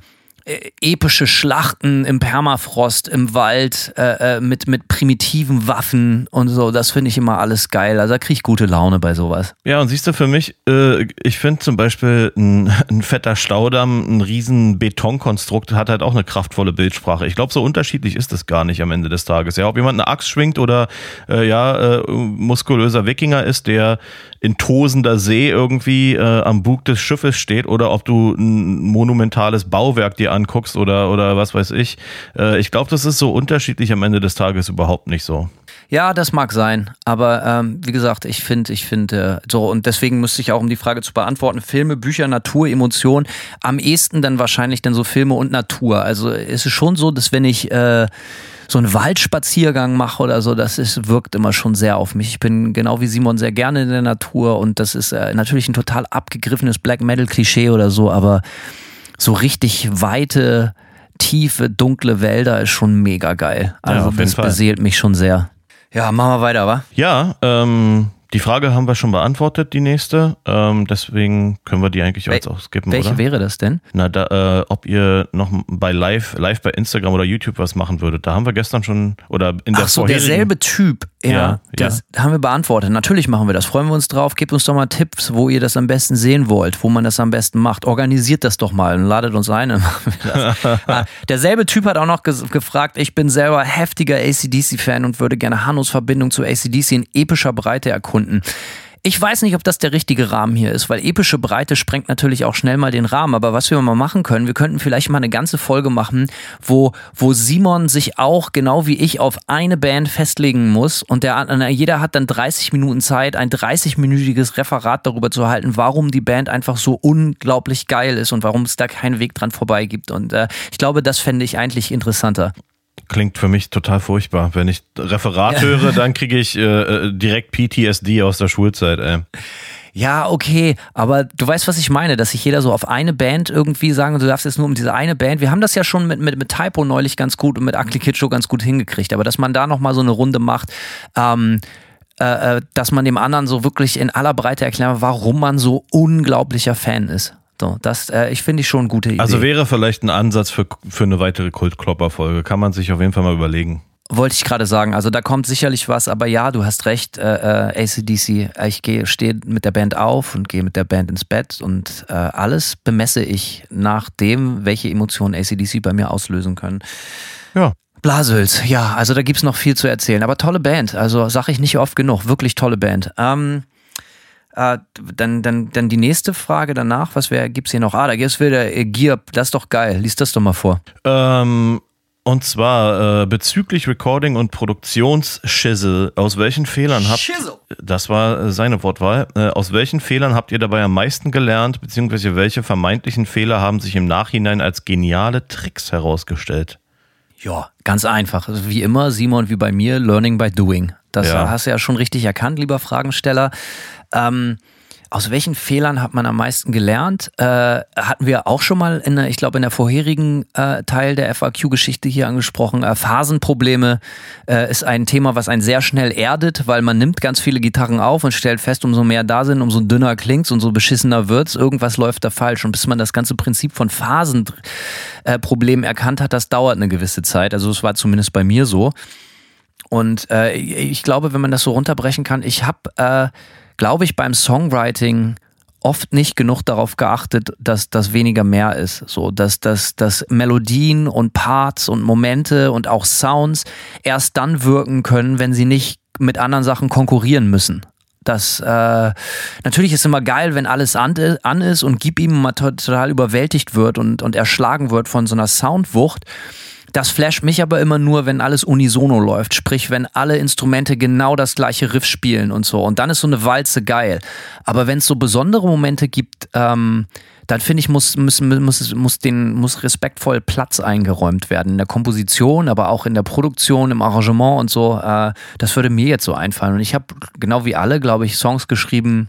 äh, epische Schlachten im Permafrost, im Wald, äh, äh, mit, mit primitiven Waffen und so. Das finde ich immer alles geil. Also da kriege ich gute Laune bei sowas. Ja, und siehst du, für mich, äh, ich finde zum Beispiel ein, ein fetter Staudamm, ein riesen Betonkonstrukt hat halt auch eine kraftvolle Bildsprache. Ich glaube, so unterschiedlich ist es gar nicht am Ende des Tages. Ja, ob jemand eine Axt schwingt oder äh, ja, äh, muskulöser Wikinger ist, der in tosender See irgendwie am Bug des Schiffes steht oder ob du ein monumentales Bauwerk dir anguckst oder, oder was weiß ich. Äh, ich glaube, das ist so unterschiedlich am Ende des Tages überhaupt nicht so. Ja, das mag sein. Aber ähm, wie gesagt, ich finde, ich finde, äh, so, und deswegen müsste ich auch, um die Frage zu beantworten, Filme, Bücher, Natur, Emotion, am ehesten dann wahrscheinlich dann so Filme und Natur. Also ist es schon so, dass wenn ich äh, so einen Waldspaziergang mache oder so, das ist, wirkt immer schon sehr auf mich. Ich bin genau wie Simon sehr gerne in der Natur und das ist äh, natürlich ein total abgegriffenes Black Metal Klischee oder so, aber so richtig weite, tiefe, dunkle Wälder ist schon mega geil. Ja, Also auf jeden das Fall. beseelt mich schon sehr. Ja, machen wir weiter, wa? Ja, ähm, die Frage haben wir schon beantwortet, die nächste. Ähm, deswegen können wir die eigentlich jetzt auch skippen, Welche oder? wäre das denn? Na, da, äh, ob ihr noch bei live, live bei Instagram oder YouTube was machen würdet. Da haben wir gestern schon oder in der Ach so, derselbe Typ. Ja, Ja, das haben wir beantwortet. Natürlich machen wir das. Freuen wir uns drauf. Gebt uns doch mal Tipps, wo ihr das am besten sehen wollt, wo man das am besten macht. Organisiert das doch mal und ladet uns ein. Ah, derselbe Typ hat auch noch gefragt, ich bin selber heftiger ACDC-Fan und würde gerne Hannos Verbindung zu ACDC in epischer Breite erkunden. Ich weiß nicht, ob das der richtige Rahmen hier ist, weil epische Breite sprengt natürlich auch schnell mal den Rahmen. Aber was wir mal machen können, wir könnten vielleicht mal eine ganze Folge machen, wo, wo Simon sich auch genau wie ich auf eine Band festlegen muss und der, jeder hat dann 30 Minuten Zeit, ein 30-minütiges Referat darüber zu halten, warum die Band einfach so unglaublich geil ist und warum es da keinen Weg dran vorbei gibt. Und äh, ich glaube, das fände ich eigentlich interessanter. Klingt für mich total furchtbar. Wenn ich Referat höre, dann kriege ich äh, äh, direkt PTSD aus der Schulzeit, ey. Ja, okay, aber du weißt, was ich meine, dass sich jeder so auf eine Band irgendwie sagen, du darfst jetzt nur um diese eine Band. Wir haben das ja schon mit, mit, mit Typo neulich ganz gut und mit Ugly Kid Show ganz gut hingekriegt, aber dass man da nochmal so eine Runde macht, ähm, äh, äh, dass man dem anderen so wirklich in aller Breite erklärt, warum man so unglaublicher Fan ist. So, das, äh, ich finde ich schon eine gute Idee. Also wäre vielleicht ein Ansatz für, für eine weitere Kultklopper-Folge. Kann man sich auf jeden Fall mal überlegen. Wollte ich gerade sagen. Also da kommt sicherlich was, aber ja, du hast recht, äh, äh, ACDC. Ich gehe, stehe mit der Band auf und gehe mit der Band ins Bett und äh, alles bemesse ich nach dem, welche Emotionen ACDC bei mir auslösen können. Ja. Blasels, ja, also da gibt's noch viel zu erzählen. Aber tolle Band, also sag ich nicht oft genug, wirklich tolle Band. Ähm, äh, dann, dann, dann die nächste Frage danach, was wär, gibt's hier noch? Ah, da gibt's wieder äh, Gear, das ist doch geil. Lies das doch mal vor. Ähm, und zwar äh, bezüglich Recording und Produktionsschissel. Aus welchen Fehlern habt Schissel. Das war äh, seine Wortwahl. Äh, aus welchen Fehlern habt ihr dabei am meisten gelernt, beziehungsweise welche vermeintlichen Fehler haben sich im Nachhinein als geniale Tricks herausgestellt? Ja, ganz einfach. Also wie immer, Simon, wie bei mir, Learning by Doing. Das Ja. hast du ja schon richtig erkannt, lieber Fragensteller. Ähm, aus welchen Fehlern hat man am meisten gelernt? Äh, hatten wir auch schon mal in der, ich glaube, in der vorherigen äh, Teil der FAQ-Geschichte hier angesprochen. Äh, Phasenprobleme äh, ist ein Thema, was einen sehr schnell erdet, weil man nimmt ganz viele Gitarren auf und stellt fest, umso mehr da sind, umso dünner klingt's, umso beschissener wird's. Irgendwas läuft da falsch. Und bis man das ganze Prinzip von Phasenproblemen erkannt hat, das dauert eine gewisse Zeit. Also es war zumindest bei mir so. Und äh, ich glaube, wenn man das so runterbrechen kann, ich habe, äh, glaube ich, beim Songwriting oft nicht genug darauf geachtet, dass das weniger mehr ist. So, dass, dass, dass Melodien und Parts und Momente und auch Sounds erst dann wirken können, wenn sie nicht mit anderen Sachen konkurrieren müssen. Das äh, natürlich ist immer geil, wenn alles an, an ist und gib ihm mal to- total überwältigt wird und, und erschlagen wird von so einer Soundwucht. Das flasht mich aber immer nur, wenn alles unisono läuft. Sprich, wenn alle Instrumente genau das gleiche Riff spielen und so. Und dann ist so eine Walze geil. Aber wenn es so besondere Momente gibt, ähm, dann finde ich, muss, muss, muss, muss, den, muss respektvoll Platz eingeräumt werden. In der Komposition, aber auch in der Produktion, im Arrangement und so. Äh, das würde mir jetzt so einfallen. Und ich habe, genau wie alle, glaube ich, Songs geschrieben,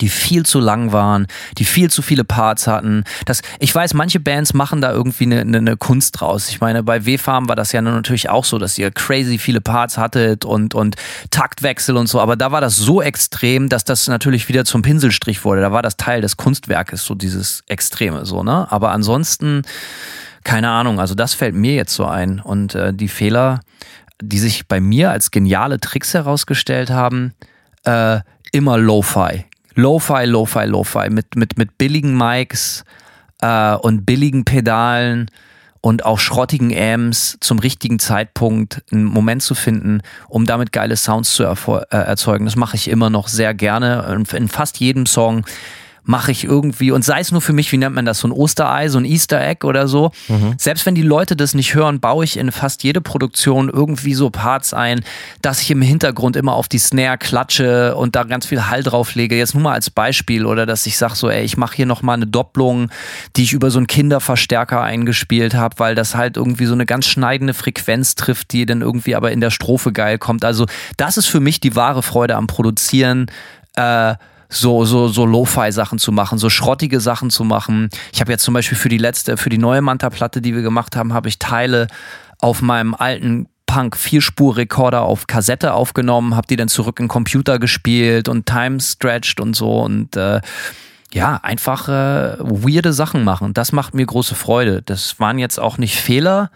die viel zu lang waren, die viel zu viele Parts hatten. Das, ich weiß, manche Bands machen da irgendwie eine, eine, Kunst draus. Ich meine, bei W-Farm war das ja natürlich auch so, dass ihr crazy viele Parts hattet und, und Taktwechsel und so. Aber da war das so extrem, dass das natürlich wieder zum Pinselstrich wurde. Da war das Teil des Kunstwerkes, so dieses Extreme, so, ne? Aber ansonsten, keine Ahnung, also das fällt mir jetzt so ein. Und äh, die Fehler, die sich bei mir als geniale Tricks herausgestellt haben, äh, immer Lo-Fi. Lo-Fi, Lo-Fi, Lo-Fi mit, mit, mit billigen Mics äh, und billigen Pedalen und auch schrottigen Amps zum richtigen Zeitpunkt einen Moment zu finden, um damit geile Sounds zu äh, erzeugen. Das mache ich immer noch sehr gerne. In fast jedem Song mache ich irgendwie, und sei es nur für mich, wie nennt man das, so ein Osterei, so ein Easter Egg oder so. Selbst wenn die Leute das nicht hören, baue ich in fast jede Produktion irgendwie so Parts ein, dass ich im Hintergrund immer auf die Snare klatsche und da ganz viel Hall drauflege. Jetzt nur mal als Beispiel oder dass ich sage so, ey, ich mache hier nochmal eine Doppelung, die ich über so einen Kinderverstärker eingespielt habe, weil das halt irgendwie so eine ganz schneidende Frequenz trifft, die dann irgendwie aber in der Strophe geil kommt. Also das ist für mich die wahre Freude am Produzieren. Äh, so, so, so Lo-Fi-Sachen zu machen, so schrottige Sachen zu machen. Ich habe jetzt zum Beispiel für die letzte, für die neue Manta-Platte, die wir gemacht haben, habe ich Teile auf meinem alten Punk Vierspur-Rekorder auf Kassette aufgenommen, habe die dann zurück in Computer gespielt und time stretched und so und äh, ja, einfach äh, weirde Sachen machen. Das macht mir große Freude. Das waren jetzt auch nicht Fehler,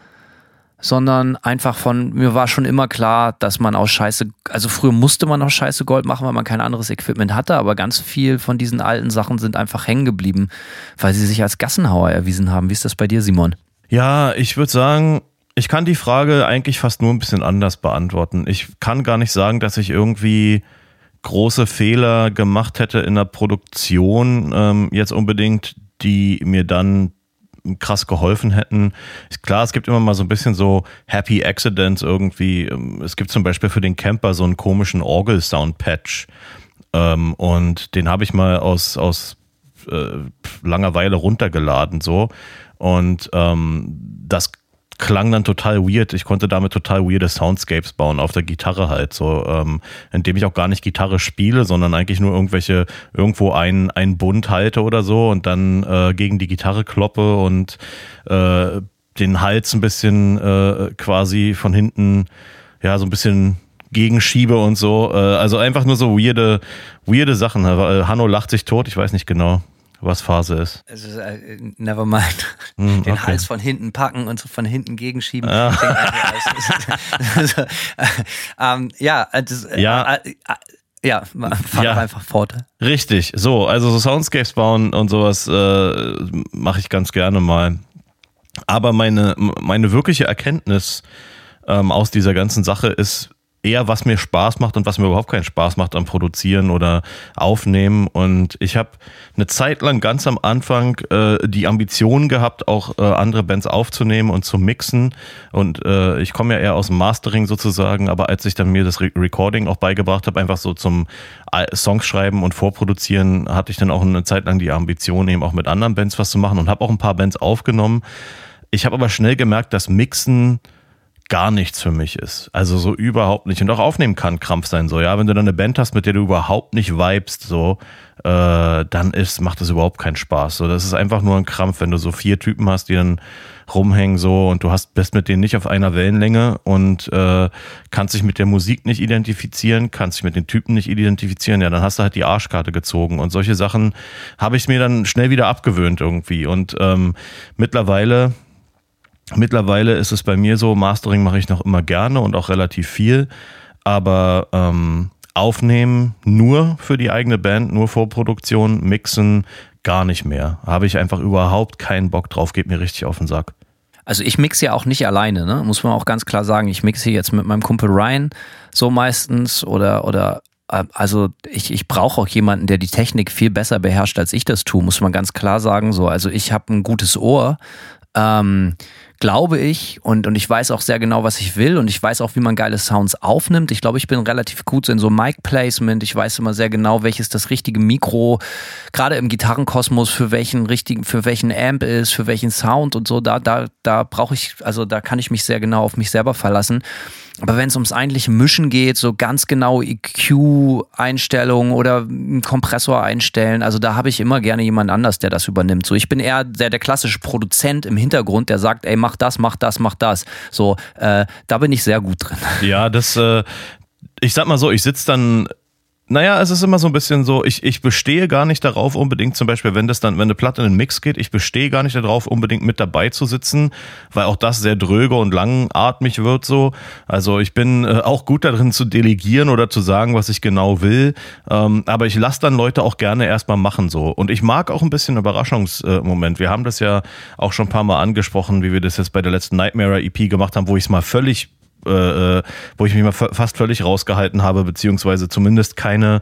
sondern einfach von, mir war schon immer klar, dass man aus Scheiße, also früher musste man aus Scheiße Gold machen, weil man kein anderes Equipment hatte, aber ganz viel von diesen alten Sachen sind einfach hängen geblieben, weil sie sich als Gassenhauer erwiesen haben. Wie ist das bei dir, Simon? Ja, ich würde sagen, ich kann die Frage eigentlich fast nur ein bisschen anders beantworten. Ich kann gar nicht sagen, dass ich irgendwie große Fehler gemacht hätte in der Produktion, ähm, jetzt unbedingt, die mir dann krass geholfen hätten. Klar, es gibt immer mal so ein bisschen so Happy Accidents irgendwie. Ähm, Es gibt zum Beispiel für den Camper so einen komischen Orgel-Sound-Patch. Ähm, und den habe ich mal aus, aus äh, Langeweile runtergeladen so. Und ähm, das klang dann total weird. Ich konnte damit total weirde Soundscapes bauen auf der Gitarre halt so, ähm, indem ich auch gar nicht Gitarre spiele, sondern eigentlich nur irgendwelche irgendwo einen einen Bund halte oder so und dann äh, gegen die Gitarre kloppe und äh, den Hals ein bisschen äh, quasi von hinten ja so ein bisschen gegenschiebe und so. Äh, also einfach nur so weirde weirde Sachen. Äh, Hanno lacht sich tot. Ich weiß nicht genau, was Phase ist. Also, äh, never mind. Hm, Den okay. Hals von hinten packen und so von hinten gegenschieben. Einfach, also, äh, ähm, ja, äh, das, äh, Ja. Äh, ja, fahr Ja. einfach fort. Richtig, so, also so Soundscapes bauen und sowas mache ich ganz gerne mal. Aber meine, meine wirkliche Erkenntnis ähm, aus dieser ganzen Sache ist eher, was mir Spaß macht und was mir überhaupt keinen Spaß macht am Produzieren oder Aufnehmen. Und ich habe eine Zeit lang ganz am Anfang äh, die Ambition gehabt, auch äh, andere Bands aufzunehmen und zu mixen. Und äh, ich komme ja eher aus dem Mastering sozusagen, aber als ich dann mir das Re Recording auch beigebracht habe, einfach so zum äh, Songs schreiben und vorproduzieren, hatte ich dann auch eine Zeit lang die Ambition, eben auch mit anderen Bands was zu machen und habe auch ein paar Bands aufgenommen Ich habe aber schnell gemerkt, dass Mixen gar nichts für mich ist. Also so überhaupt nicht. Und auch aufnehmen kann Krampf sein so. Ja, wenn du dann eine Band hast, mit der du überhaupt nicht vibest, so, äh, dann ist, macht das überhaupt keinen Spaß. So, das ist einfach nur ein Krampf, wenn du so vier Typen hast, die dann rumhängen so und du hast bist mit denen nicht auf einer Wellenlänge und äh, kannst dich mit der Musik nicht identifizieren, kannst dich mit den Typen nicht identifizieren, ja, dann hast du halt die Arschkarte gezogen und solche Sachen habe ich mir dann schnell wieder abgewöhnt irgendwie und ähm, mittlerweile Mittlerweile ist es bei mir so, Mastering mache ich noch immer gerne und auch relativ viel, aber ähm, aufnehmen nur für die eigene Band, nur Vorproduktion, mixen gar nicht mehr. Habe ich einfach überhaupt keinen Bock drauf, geht mir richtig auf den Sack. Also ich mixe ja auch nicht alleine, ne? muss man auch ganz klar sagen. Ich mixe jetzt mit meinem Kumpel Ryan so meistens oder, oder äh, also ich, ich brauche auch jemanden, der die Technik viel besser beherrscht, als ich das tue, muss man ganz klar sagen. So, also ich habe ein gutes Ohr, ähm, glaube ich, und, und ich weiß auch sehr genau, was ich will und ich weiß auch, wie man geile Sounds aufnimmt. Ich glaube, ich bin relativ gut in so Mic-Placement. Ich weiß immer sehr genau, welches das richtige Mikro, gerade im Gitarrenkosmos, für welchen richtigen, für welchen Amp ist, für welchen Sound und so. Da, da, da brauche ich, also da kann ich mich sehr genau auf mich selber verlassen. Aber wenn es ums eigentliche Mischen geht, so ganz genau EQ-Einstellungen oder einen Kompressor einstellen, also da habe ich immer gerne jemand anders, der das übernimmt. So, ich bin eher der, der klassische Produzent im Hintergrund, der sagt, ey, mach das, mach das, mach das. So, äh, da bin ich sehr gut drin. Ja, das, äh, ich sag mal so, ich sitze dann naja, es ist immer so ein bisschen so, ich, ich bestehe gar nicht darauf, unbedingt zum Beispiel, wenn das dann, wenn eine Platte in den Mix geht, ich bestehe gar nicht darauf, unbedingt mit dabei zu sitzen, weil auch das sehr dröge und langatmig wird so. Also ich bin äh, auch gut darin zu delegieren oder zu sagen, was ich genau will. Ähm, aber ich lasse dann Leute auch gerne erstmal machen so. Und ich mag auch ein bisschen Überraschungsmoment. Wir haben das ja auch schon ein paar Mal angesprochen, wie wir das jetzt bei der letzten Nightmare EP gemacht haben, wo ich es mal völlig äh, äh, wo ich mich mal fast völlig rausgehalten habe, beziehungsweise zumindest keine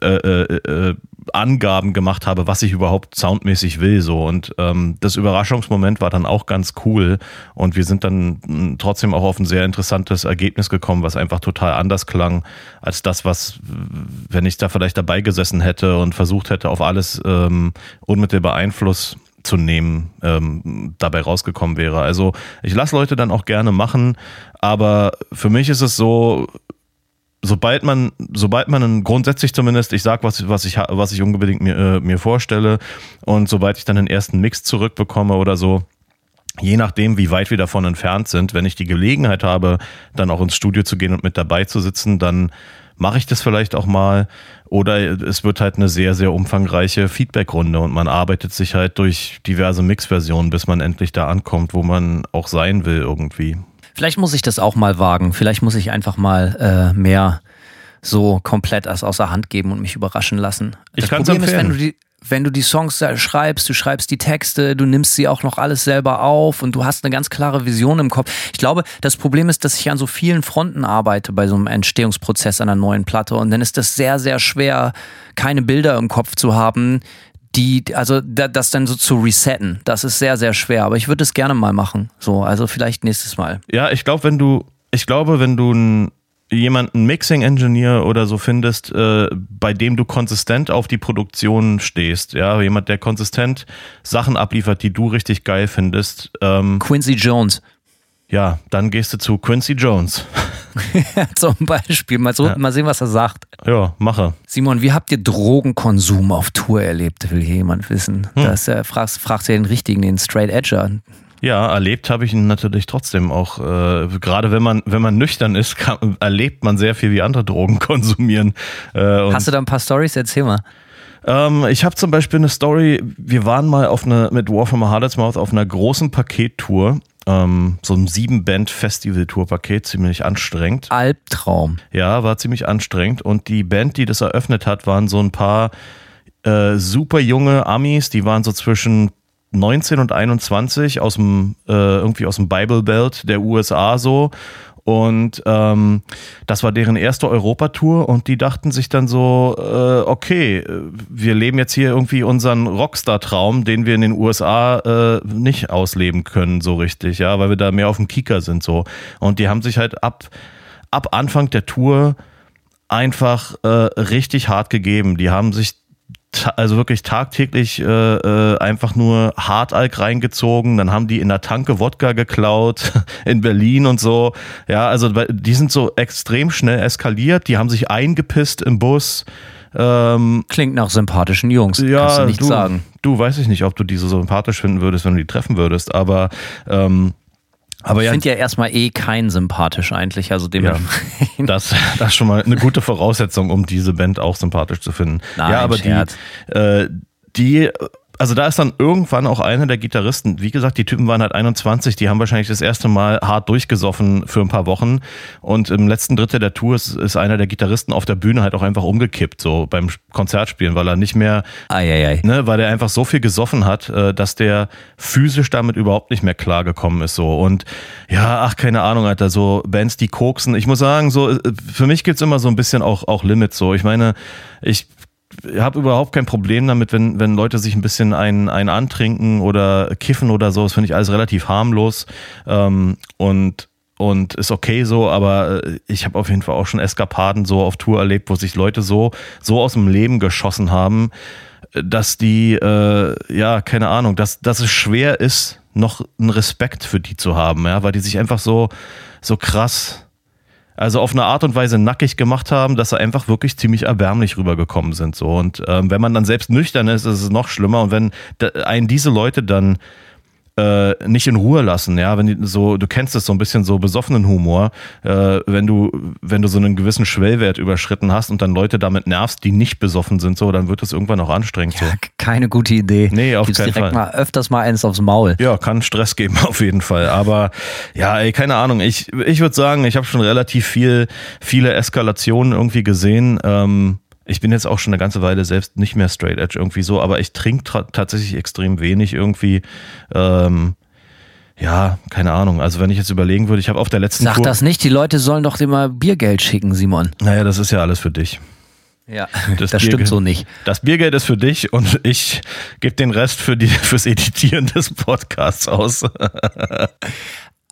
äh, äh, äh, Angaben gemacht habe, was ich überhaupt soundmäßig will. So und ähm, das Überraschungsmoment war dann auch ganz cool und wir sind dann hm, trotzdem auch auf ein sehr interessantes Ergebnis gekommen, was einfach total anders klang als das, was wenn ich da vielleicht dabei gesessen hätte und versucht hätte, auf alles ähm, unmittelbar Einfluss zu nehmen, ähm, dabei rausgekommen wäre. Also ich lasse Leute dann auch gerne machen, aber für mich ist es so, sobald man, sobald man grundsätzlich zumindest, ich sag, was, was ich, was ich unbedingt mir, äh, mir vorstelle und sobald ich dann den ersten Mix zurückbekomme oder so, je nachdem, wie weit wir davon entfernt sind, wenn ich die Gelegenheit habe, dann auch ins Studio zu gehen und mit dabei zu sitzen, dann mache ich das vielleicht auch mal. Oder es wird halt eine sehr, sehr umfangreiche Feedbackrunde und man arbeitet sich halt durch diverse Mixversionen, bis man endlich da ankommt, wo man auch sein will irgendwie. Vielleicht muss ich das auch mal wagen. Vielleicht muss ich einfach mal äh, mehr so komplett als außer Hand geben und mich überraschen lassen. Das ich Problem ist, wenn du die wenn du die Songs schreibst, du schreibst die Texte, du nimmst sie auch noch alles selber auf und du hast eine ganz klare Vision im Kopf. Ich glaube, das Problem ist, dass ich an so vielen Fronten arbeite bei so einem Entstehungsprozess einer neuen Platte und dann ist das sehr, sehr schwer, keine Bilder im Kopf zu haben, die, also das dann so zu resetten. Das ist sehr, sehr schwer, aber ich würde es gerne mal machen. So, also vielleicht nächstes Mal. Ja, ich glaube, wenn du, ich glaube, wenn du ein jemanden Mixing Engineer oder so findest, äh, bei dem du konsistent auf die Produktion stehst, ja, jemand, der konsistent Sachen abliefert, die du richtig geil findest. Ähm, Quincy Jones. Ja, dann gehst du zu Quincy Jones. Zum Beispiel. Mal, so, ja. mal sehen, was er sagt. Ja, mache. Simon, wie habt ihr Drogenkonsum auf Tour erlebt? Will hier jemand wissen. Hm. Das äh, fragst, fragst ja den richtigen, den Straight Edger. Ja, erlebt habe ich ihn natürlich trotzdem auch. Äh, gerade wenn man wenn man nüchtern ist, kann, erlebt man sehr viel, wie andere Drogen konsumieren. Äh, Hast du da ein paar Stories? Erzähl mal. Ähm, ich habe zum Beispiel eine Story. Wir waren mal auf eine mit War from a Hardest Mouth auf einer großen Pakettour. Ähm, so ein sieben Band Festival Tour Paket, ziemlich anstrengend. Albtraum. Ja, war ziemlich anstrengend. Und die Band, die das eröffnet hat, waren so ein paar äh, super junge Amis. Die waren so zwischen 19 und 21 aus dem äh, irgendwie aus dem Bible Belt der USA so und ähm, das war deren erste Europatour und die dachten sich dann so, äh, okay, wir leben jetzt hier irgendwie unseren Rockstar-Traum, den wir in den USA äh, nicht ausleben können so richtig, ja, weil wir da mehr auf dem Kieker sind so. Und die haben sich halt ab, ab Anfang der Tour einfach äh, richtig hart gegeben. Die haben sich also wirklich tagtäglich äh, äh, einfach nur Hartalk reingezogen. Dann haben die in der Tanke Wodka geklaut in Berlin und so. Ja, also die sind so extrem schnell eskaliert. Die haben sich eingepisst im Bus. Ähm, Klingt nach sympathischen Jungs. Ja, Kannst du nichts du, sagen. Du weiß ich nicht, ob du die so sympathisch finden würdest, wenn du die treffen würdest, aber ähm, aber ich ja, finde ja erstmal eh keinen sympathisch eigentlich, also dementsprechend. Ja, das, das ist schon mal eine gute Voraussetzung, um diese Band auch sympathisch zu finden. Nein, ja, aber Scherz. die, äh, die also da ist dann irgendwann auch einer der Gitarristen, wie gesagt, die Typen waren halt 21, die haben wahrscheinlich das erste Mal hart durchgesoffen für ein paar Wochen. Und im letzten Drittel der Tour ist, ist einer der Gitarristen auf der Bühne halt auch einfach umgekippt, so beim Konzertspielen, weil er nicht mehr, Eieiei. ne, weil er einfach so viel gesoffen hat, äh, dass der physisch damit überhaupt nicht mehr klargekommen ist, so. Und ja, ach, keine Ahnung, Alter, so Bands, die koksen, ich muss sagen, so, äh, für mich gibt's immer so ein bisschen auch, auch Limits, so, ich meine, ich habe überhaupt kein Problem damit, wenn, wenn Leute sich ein bisschen einen, einen antrinken oder kiffen oder so. Das finde ich alles relativ harmlos ähm, und, und ist okay so, aber äh, ich habe auf jeden Fall auch schon Eskapaden so auf Tour erlebt, wo sich Leute so, so aus dem Leben geschossen haben, dass die, äh, ja, keine Ahnung, dass, dass es schwer ist, noch einen Respekt für die zu haben, ja, weil die sich einfach so, so krass also auf eine Art und Weise nackig gemacht haben, dass sie einfach wirklich ziemlich erbärmlich rübergekommen sind. So. Und ähm, wenn man dann selbst nüchtern ist, ist es noch schlimmer. Und wenn einen diese Leute dann äh, nicht in Ruhe lassen, ja, wenn die so, du kennst es so ein bisschen so besoffenen Humor, äh, wenn du, wenn du so einen gewissen Schwellwert überschritten hast und dann Leute damit nervst, die nicht besoffen sind, so, dann wird es irgendwann auch anstrengend. Ja, so. keine gute Idee. Nee, auf Gibt's keinen direkt Fall. mal öfters mal eins aufs Maul. Ja, kann Stress geben auf jeden Fall. Aber ja, ey, keine Ahnung. Ich, ich würde sagen, ich habe schon relativ viel, viele Eskalationen irgendwie gesehen. Ähm, ich bin jetzt auch schon eine ganze Weile selbst nicht mehr Straight Edge irgendwie so, aber ich trinke tatsächlich extrem wenig irgendwie. Ähm, ja, keine Ahnung. Also wenn ich jetzt überlegen würde, ich habe auf der letzten Sag Tour, das nicht, die Leute sollen doch immer Biergeld schicken, Simon. Naja, das ist ja alles für dich. Ja, das, das stimmt so nicht. Das Biergeld ist für dich und ich gebe den Rest für die, fürs Editieren des Podcasts aus.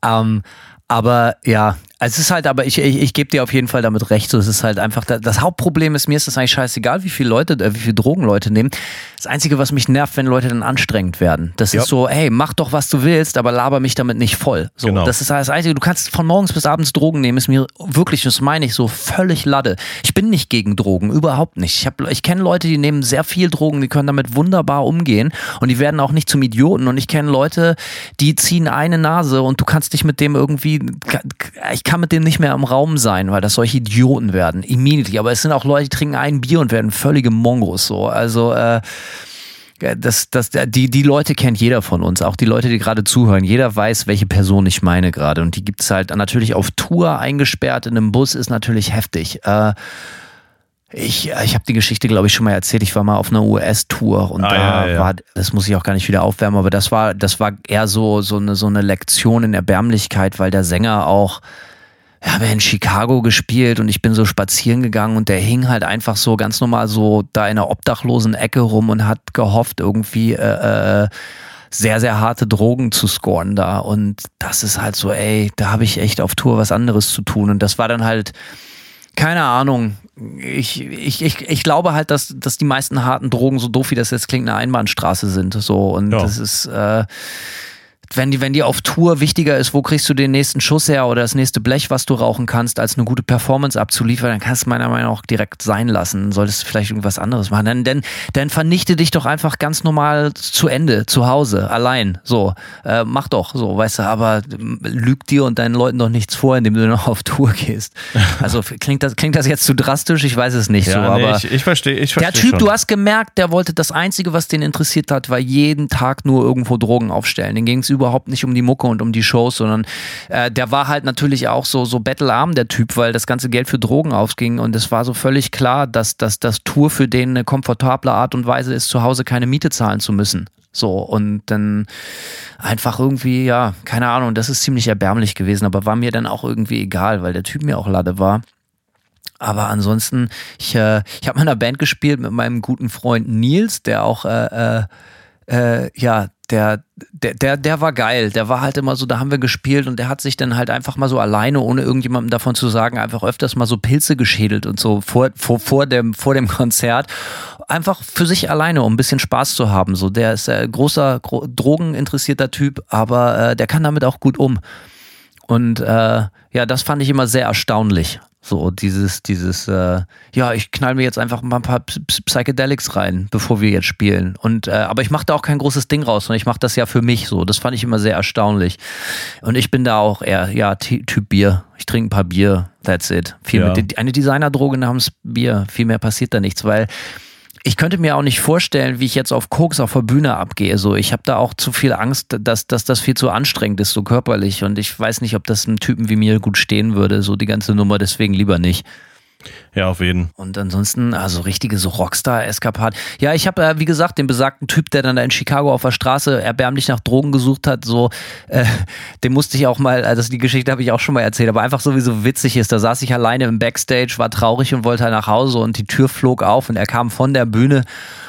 ähm, aber ja, es ist halt, aber ich, ich, ich gebe dir auf jeden Fall damit recht. So, es ist halt einfach, das Hauptproblem ist, mir ist das eigentlich scheißegal, wie viele Leute, äh, wie viele Drogen Leute nehmen. Das Einzige, was mich nervt, wenn Leute dann anstrengend werden. Das ja. ist so, hey, mach doch, was du willst, aber laber mich damit nicht voll. So, genau. das ist das Einzige. Du kannst von morgens bis abends Drogen nehmen, ist mir wirklich, das meine ich so, völlig Lade. Ich bin nicht gegen Drogen, überhaupt nicht. Ich, hab, ich kenne Leute, die nehmen sehr viel Drogen, die können damit wunderbar umgehen und die werden auch nicht zum Idioten. Und ich kenne Leute, die ziehen eine Nase und du kannst dich mit dem irgendwie, ich kann mit dem nicht mehr im Raum sein, weil das solche Idioten werden, immediately. Aber es sind auch Leute, die trinken ein Bier und werden völlige Mongos so. Also äh, das, das, die, die Leute kennt jeder von uns, auch die Leute, die gerade zuhören. Jeder weiß, welche Person ich meine gerade. Und die gibt es halt natürlich auf Tour eingesperrt in einem Bus, ist natürlich heftig. Äh, ich, ich habe die Geschichte, glaube ich, schon mal erzählt. Ich war mal auf einer US-Tour und ah, da ja, ja. war, das muss ich auch gar nicht wieder aufwärmen, aber das war, das war eher so, so eine, so eine Lektion in Erbärmlichkeit, weil der Sänger auch, ja, habe in Chicago gespielt und ich bin so spazieren gegangen und der hing halt einfach so ganz normal so da in einer obdachlosen Ecke rum und hat gehofft, irgendwie äh, äh, sehr, sehr harte Drogen zu scoren da. Und das ist halt so, ey, da habe ich echt auf Tour was anderes zu tun. Und das war dann halt keine Ahnung. Ich, ich, ich, ich glaube halt, dass, dass die meisten harten Drogen, so doof wie das jetzt klingt, eine Einbahnstraße sind. So. Und ja. das ist, äh, wenn die, wenn die auf Tour wichtiger ist, wo kriegst du den nächsten Schuss her oder das nächste Blech, was du rauchen kannst, als eine gute Performance abzuliefern, dann kannst du meiner Meinung nach auch direkt sein lassen. Solltest du vielleicht irgendwas anderes machen. Dann, dann, dann vernichte dich doch einfach ganz normal zu Ende, zu Hause, allein. So, äh, mach doch so, weißt du, aber lüg dir und deinen Leuten doch nichts vor, indem du noch auf Tour gehst. Also klingt das, klingt das jetzt zu drastisch? Ich weiß es nicht ja, so, nee, aber ich, ich verstehe. Ich versteh der Typ, schon. du hast gemerkt, der wollte das Einzige, was den interessiert hat, war jeden Tag nur irgendwo Drogen aufstellen. Den ging es überhaupt nicht um die Mucke und um die Shows, sondern äh, der war halt natürlich auch so, so battlearm, der Typ, weil das ganze Geld für Drogen ausging und es war so völlig klar, dass, dass das Tour für den eine komfortable Art und Weise ist, zu Hause keine Miete zahlen zu müssen. So, und dann einfach irgendwie, ja, keine Ahnung, das ist ziemlich erbärmlich gewesen, aber war mir dann auch irgendwie egal, weil der Typ mir auch Lade war. Aber ansonsten, ich, äh, ich habe in einer Band gespielt mit meinem guten Freund Nils, der auch, äh, äh, äh ja, der, der, der, der war geil. Der war halt immer so, da haben wir gespielt und der hat sich dann halt einfach mal so alleine, ohne irgendjemandem davon zu sagen, einfach öfters mal so Pilze geschädelt und so vor, vor, vor, dem, vor dem Konzert. einfach für sich alleine, um ein bisschen Spaß zu haben. So, der ist ein großer, gro drogeninteressierter Typ, aber äh, der kann damit auch gut um. Und äh, ja, das fand ich immer sehr erstaunlich. So dieses, dieses, äh, ja, ich knall mir jetzt einfach mal ein paar Psychedelics rein, bevor wir jetzt spielen. Und äh, aber ich mache da auch kein großes Ding raus, sondern ich mache das ja für mich so. Das fand ich immer sehr erstaunlich. Und ich bin da auch eher, ja, Typ Bier. Ich trinke ein paar Bier, that's it. Viel Ja. mit, eine Designerdroge namens Bier. Viel mehr passiert da nichts, weil ich könnte mir auch nicht vorstellen, wie ich jetzt auf Koks auf der Bühne abgehe. So, ich habe da auch zu viel Angst, dass, dass das viel zu anstrengend ist, so körperlich. Und ich weiß nicht, ob das einem Typen wie mir gut stehen würde, so die ganze Nummer, deswegen lieber nicht. Ja, auf jeden. Und ansonsten, also richtige so Rockstar-Eskapad. Ja, ich habe, äh, wie gesagt, den besagten Typ, der dann da in Chicago auf der Straße erbärmlich nach Drogen gesucht hat, so, äh, den musste ich auch mal, also die Geschichte habe ich auch schon mal erzählt, aber einfach sowieso witzig ist. Da saß ich alleine im Backstage, war traurig und wollte halt nach Hause und die Tür flog auf und er kam von der Bühne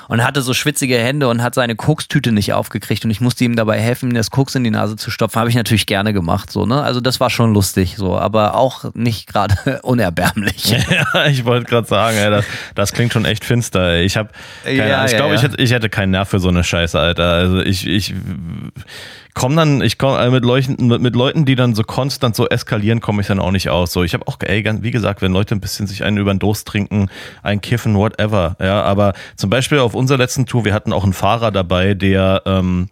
und hatte so schwitzige Hände und hat seine Kokstüte nicht aufgekriegt und ich musste ihm dabei helfen, mir das Koks in die Nase zu stopfen. Habe ich natürlich gerne gemacht, so, ne? Also das war schon lustig, so, aber auch nicht gerade unerbärmlich. Ja, ich wollte gerade sagen, ey, das, das klingt schon echt finster. Ey. Ich habe, Ja, ich glaube, ja. ich, hätte, ich hätte keinen Nerv für so eine Scheiße, Alter. Also ich, ich komme dann, ich komme mit, Leuchten, mit, mit Leuten, die dann so konstant so eskalieren, komme ich dann auch nicht aus. So, ich habe auch, ey, wie gesagt, wenn Leute ein bisschen sich einen über den Durst trinken, ein Kiffen, whatever. Ja, aber zum Beispiel auf unserer letzten Tour, wir hatten auch einen Fahrer dabei, der ähm,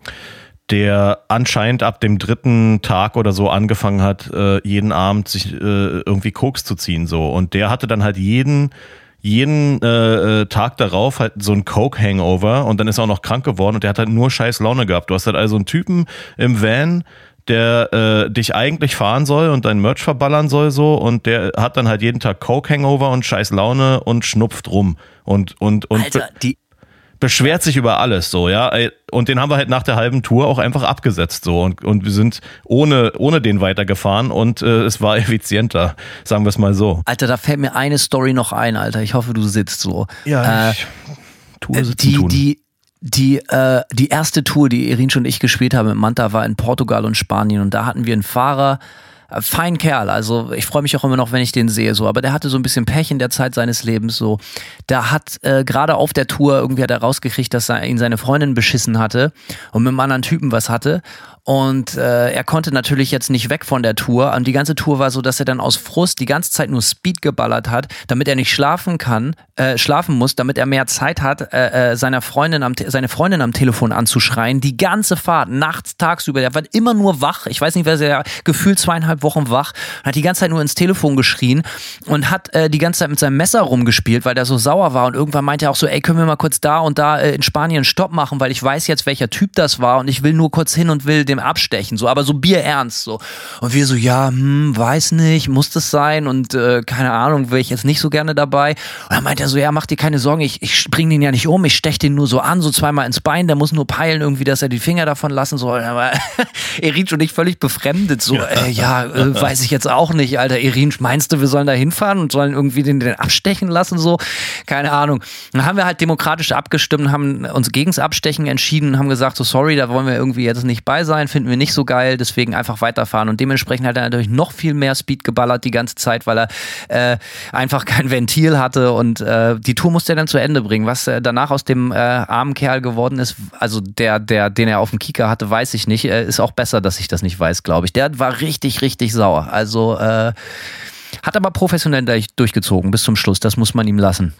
der anscheinend ab dem dritten Tag oder so angefangen hat, äh, jeden Abend sich äh, irgendwie Koks zu ziehen so. Und der hatte dann halt jeden jeden äh, äh, Tag darauf halt so ein Coke-Hangover und dann ist er auch noch krank geworden und der hat halt nur scheiß Laune gehabt. Du hast halt also einen Typen im Van, der äh, dich eigentlich fahren soll und dein Merch verballern soll so. Und der hat dann halt jeden Tag Coke-Hangover und scheiß Laune und schnupft rum. Und und und Alter, die, beschwert sich über alles so, ja. Ey, Und den haben wir halt nach der halben Tour auch einfach abgesetzt so und, und wir sind ohne, ohne den weitergefahren und äh, es war effizienter, sagen wir es mal so. Alter, da fällt mir eine Story noch ein, Alter. Ich hoffe, du sitzt so. äh, ich, äh, sitzen die, tun. die, die, äh, die erste Tour, die Irin und ich gespielt haben mit Manta, war in Portugal und Spanien. Und da hatten wir einen Fahrer, äh, fein Kerl. Also ich freue mich auch immer noch, wenn ich den sehe. So, aber der hatte so ein bisschen Pech in der Zeit seines Lebens. So, da hat äh, gerade auf der Tour irgendwie hat er rausgekriegt, dass er ihn seine Freundin beschissen hatte und mit einem anderen Typen was hatte. Und äh, er konnte natürlich jetzt nicht weg von der Tour. Und die ganze Tour war so, dass er dann aus Frust die ganze Zeit nur Speed geballert hat, damit er nicht schlafen kann, äh, schlafen muss, damit er mehr Zeit hat, äh, äh, seiner Freundin am, seine Freundin am Telefon anzuschreien. Die ganze Fahrt, nachts, tagsüber. Der war immer nur wach. Ich weiß nicht, wer er gefühlt zweieinhalb Wochen wach und hat die ganze Zeit nur ins Telefon geschrien und hat äh, die ganze Zeit mit seinem Messer rumgespielt, weil der so sauer war. Und irgendwann meinte er auch so, ey, können wir mal kurz da und da äh, in Spanien Stopp machen, weil ich weiß jetzt, welcher Typ das war und ich will nur kurz hin und will dem abstechen, so, aber so bierernst, so. Und wir so, ja, hm, weiß nicht, muss das sein und äh, keine Ahnung, wäre ich jetzt nicht so gerne dabei. Und dann meinte er so, ja, mach dir keine Sorgen, ich, ich bring den ja nicht um, ich stech den nur so an, so zweimal ins Bein, der muss nur peilen irgendwie, dass er die Finger davon lassen soll. Aber Erin und ich völlig befremdet, so, äh, ja, äh, weiß ich jetzt auch nicht, Alter, Erin, meinst du, wir sollen da hinfahren und sollen irgendwie den, den abstechen lassen, so? Keine Ahnung. Dann haben wir halt demokratisch abgestimmt, haben uns gegens Abstechen entschieden und haben gesagt, so sorry, da wollen wir irgendwie jetzt nicht bei sein, finden wir nicht so geil, deswegen einfach weiterfahren. Und dementsprechend hat er natürlich noch viel mehr Speed geballert die ganze Zeit, weil er äh, einfach kein Ventil hatte und äh, die Tour musste er dann zu Ende bringen. Was äh, danach aus dem äh, armen Kerl geworden ist, also der, der, den er auf dem Kieker hatte, weiß ich nicht. Äh, ist auch besser, dass ich das nicht weiß, glaube ich. Der war richtig, richtig sauer. Also äh, hat aber professionell durch- durchgezogen bis zum Schluss. Das muss man ihm lassen.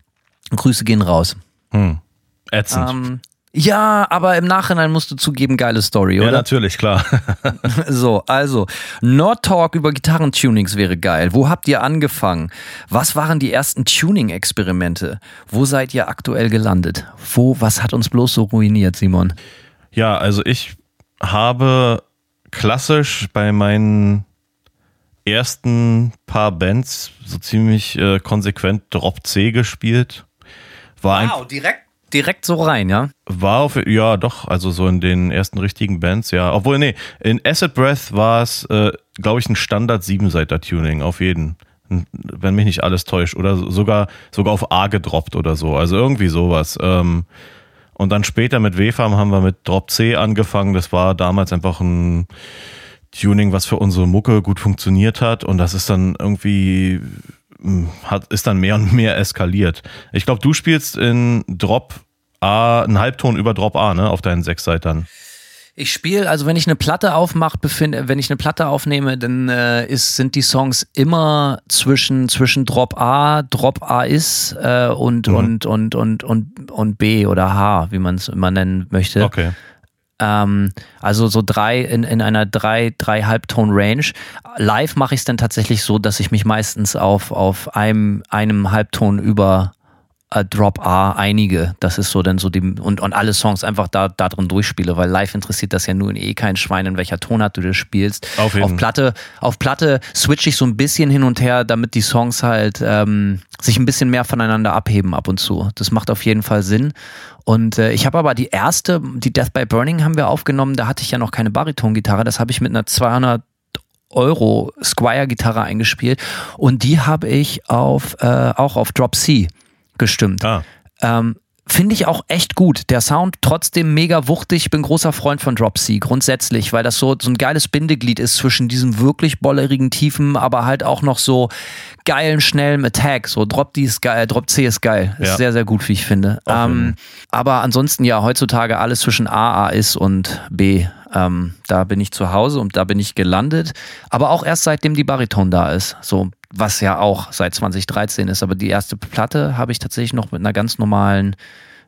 Grüße gehen raus. Hm. Ätzend. Ähm, ja, aber im Nachhinein musst du zugeben, geile Story, ja, oder? natürlich, klar. So, also, Nord Talk über Gitarrentunings wäre geil. Wo habt ihr angefangen? Was waren die ersten Tuning-Experimente? Wo seid ihr aktuell gelandet? Wo, was hat uns bloß so ruiniert, Simon? Ja, also ich habe klassisch bei meinen ersten paar Bands so ziemlich äh, konsequent Drop C gespielt. War ein, direkt, direkt so rein, ja? war auf, ja doch, also so in den ersten richtigen Bands, ja. Obwohl, nee, in Acid Breath war es, äh, glaube ich, ein Standard Siebenseiter-Tuning, auf jeden. Wenn mich nicht alles täuscht. Oder sogar, sogar auf A gedroppt oder so. Also irgendwie sowas. Ähm, und dann später mit WFAM haben wir mit Drop C angefangen. Das war damals einfach ein Tuning, was für unsere Mucke gut funktioniert hat. Und das ist dann irgendwie hat, ist dann mehr und mehr eskaliert. Ich glaube, du spielst in Drop A, einen Halbton über Drop A, ne, auf deinen Sechsseitern. Ich spiele, also wenn ich eine Platte aufmache, befinde, wenn ich eine Platte aufnehme, dann äh, ist, sind die Songs immer zwischen, zwischen Drop A, Drop A ist äh, und, Mhm. und, und, und, und, und B oder H, wie man es immer nennen möchte. Okay. Ähm, also so drei in, in einer drei, drei Halbton Range. Live mache ich es dann tatsächlich so, dass ich mich meistens auf, auf einem, einem Halbton über äh, Drop A einige. Das ist so dann so die und, und alle Songs einfach da, da drin durchspiele, weil live interessiert das ja nun eh kein Schwein, in welcher Tonart du das spielst. Auf auf Platte, auf Platte switche ich so ein bisschen hin und her, damit die Songs halt ähm, sich ein bisschen mehr voneinander abheben ab und zu. Das macht auf jeden Fall Sinn. Und äh, ich habe aber die erste, die Death by Burning haben wir aufgenommen, da hatte ich ja noch keine Baritongitarre, das habe ich mit einer 200 Euro Squire-Gitarre eingespielt und die habe ich auf, äh, auch auf Drop C gestimmt. Ah. Ähm, Finde ich auch echt gut. Der Sound trotzdem mega wuchtig. Ich bin großer Freund von Drop C grundsätzlich, weil das so, so ein geiles Bindeglied ist zwischen diesem wirklich bollerigen Tiefen, aber halt auch noch so geilen, schnellen Attack. So Drop D ist geil, Drop C ist geil. Ist Ja. sehr, sehr gut, wie ich finde. Ähm, aber ansonsten ja, heutzutage alles zwischen A, A ist und B. Ähm, da bin ich zu Hause und da bin ich gelandet. Aber auch erst seitdem die Bariton da ist. So, was ja auch seit 2013 ist. Aber die erste Platte habe ich tatsächlich noch mit einer ganz normalen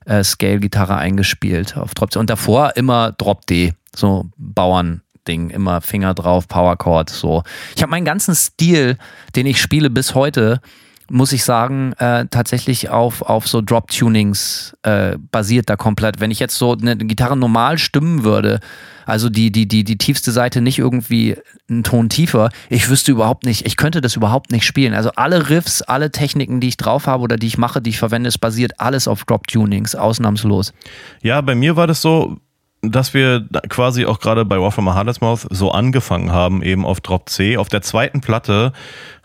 äh, Scale-Gitarre eingespielt auf Drop C. Und davor immer Drop D. So Bauern-Ding, immer Finger drauf, Powerchord, so. Ich habe meinen ganzen Stil, den ich spiele bis heute, muss ich sagen, äh, tatsächlich auf, auf so Drop-Tunings äh, basiert da komplett. Wenn ich jetzt so eine Gitarre normal stimmen würde, also die, die, die, die tiefste Seite nicht irgendwie einen Ton tiefer, ich wüsste überhaupt nicht, ich könnte das überhaupt nicht spielen. Also alle Riffs, alle Techniken, die ich drauf habe oder die ich mache, die ich verwende, es basiert alles auf Drop-Tunings, ausnahmslos. Ja, bei mir war das so, dass wir quasi auch gerade bei War from a Hardest Mouth so angefangen haben, eben auf Drop C. Auf der zweiten Platte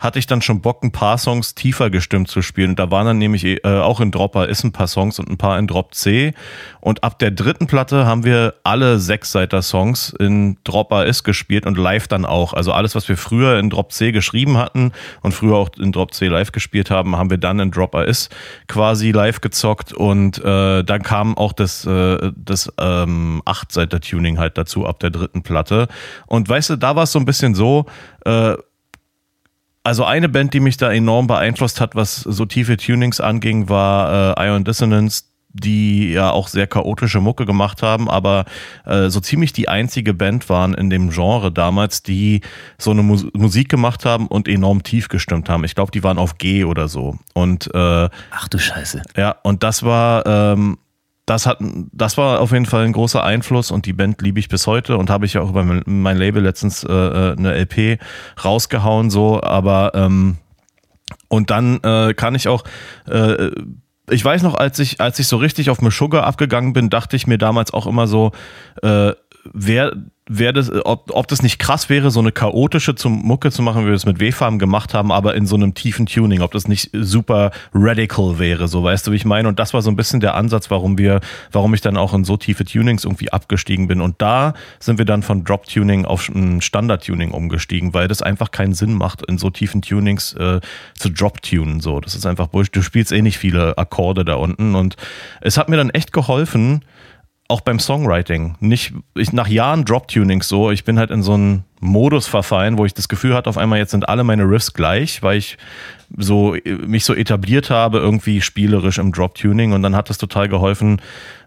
hatte ich dann schon Bock, ein paar Songs tiefer gestimmt zu spielen. Und da waren dann nämlich äh, auch in Dropper ist ein paar Songs und ein paar in Drop C. Und ab der dritten Platte haben wir alle Sechsseiter-Songs in Dropper ist gespielt und live dann auch. Also alles, was wir früher in Drop C geschrieben hatten und früher auch in Drop C live gespielt haben, haben wir dann in Dropper ist quasi live gezockt. Und äh, dann kam auch das, äh, das ähm, Achtseiter-Tuning halt dazu ab der dritten Platte. Und weißt du, da war es so ein bisschen so, äh, also eine Band, die mich da enorm beeinflusst hat, was so tiefe Tunings anging, war äh, Ion Dissonance, die ja auch sehr chaotische Mucke gemacht haben, aber äh, so ziemlich die einzige Band waren in dem Genre damals, die so eine Mus Musik gemacht haben und enorm tief gestimmt haben. Ich glaube, die waren auf G oder so. Und äh, Ach du Scheiße. ja, und das war, ähm, das hat, das war auf jeden Fall ein großer Einfluss und die Band liebe ich bis heute und habe ich ja auch über mein, mein Label letztens äh, äh, eine LP rausgehauen, so, aber ähm, und dann äh, kann ich auch, äh, ich weiß noch, als ich, als ich so richtig auf Meshuggah abgegangen bin, dachte ich mir damals auch immer so, äh, wer, wer das, ob, ob das nicht krass wäre, so eine chaotische zum Mucke zu machen, wie wir es mit W-Farben gemacht haben, aber in so einem tiefen Tuning, ob das nicht super radical wäre, so weißt du, wie ich meine. Und das war so ein bisschen der Ansatz, warum wir, warum ich dann auch in so tiefe Tunings irgendwie abgestiegen bin. Und da sind wir dann von Drop-Tuning auf Standard-Tuning umgestiegen, weil das einfach keinen Sinn macht, in so tiefen Tunings äh, zu Drop-Tunen. So, das ist einfach Bullshit. Du spielst eh nicht viele Akkorde da unten. Und es hat mir dann echt geholfen, auch beim Songwriting. Nicht, ich, nach Jahren Drop-Tunings so, ich bin halt in so einen Modus verfallen, wo ich das Gefühl hatte, auf einmal jetzt sind alle meine Riffs gleich, weil ich so mich so etabliert habe, irgendwie spielerisch im Drop-Tuning und dann hat es total geholfen,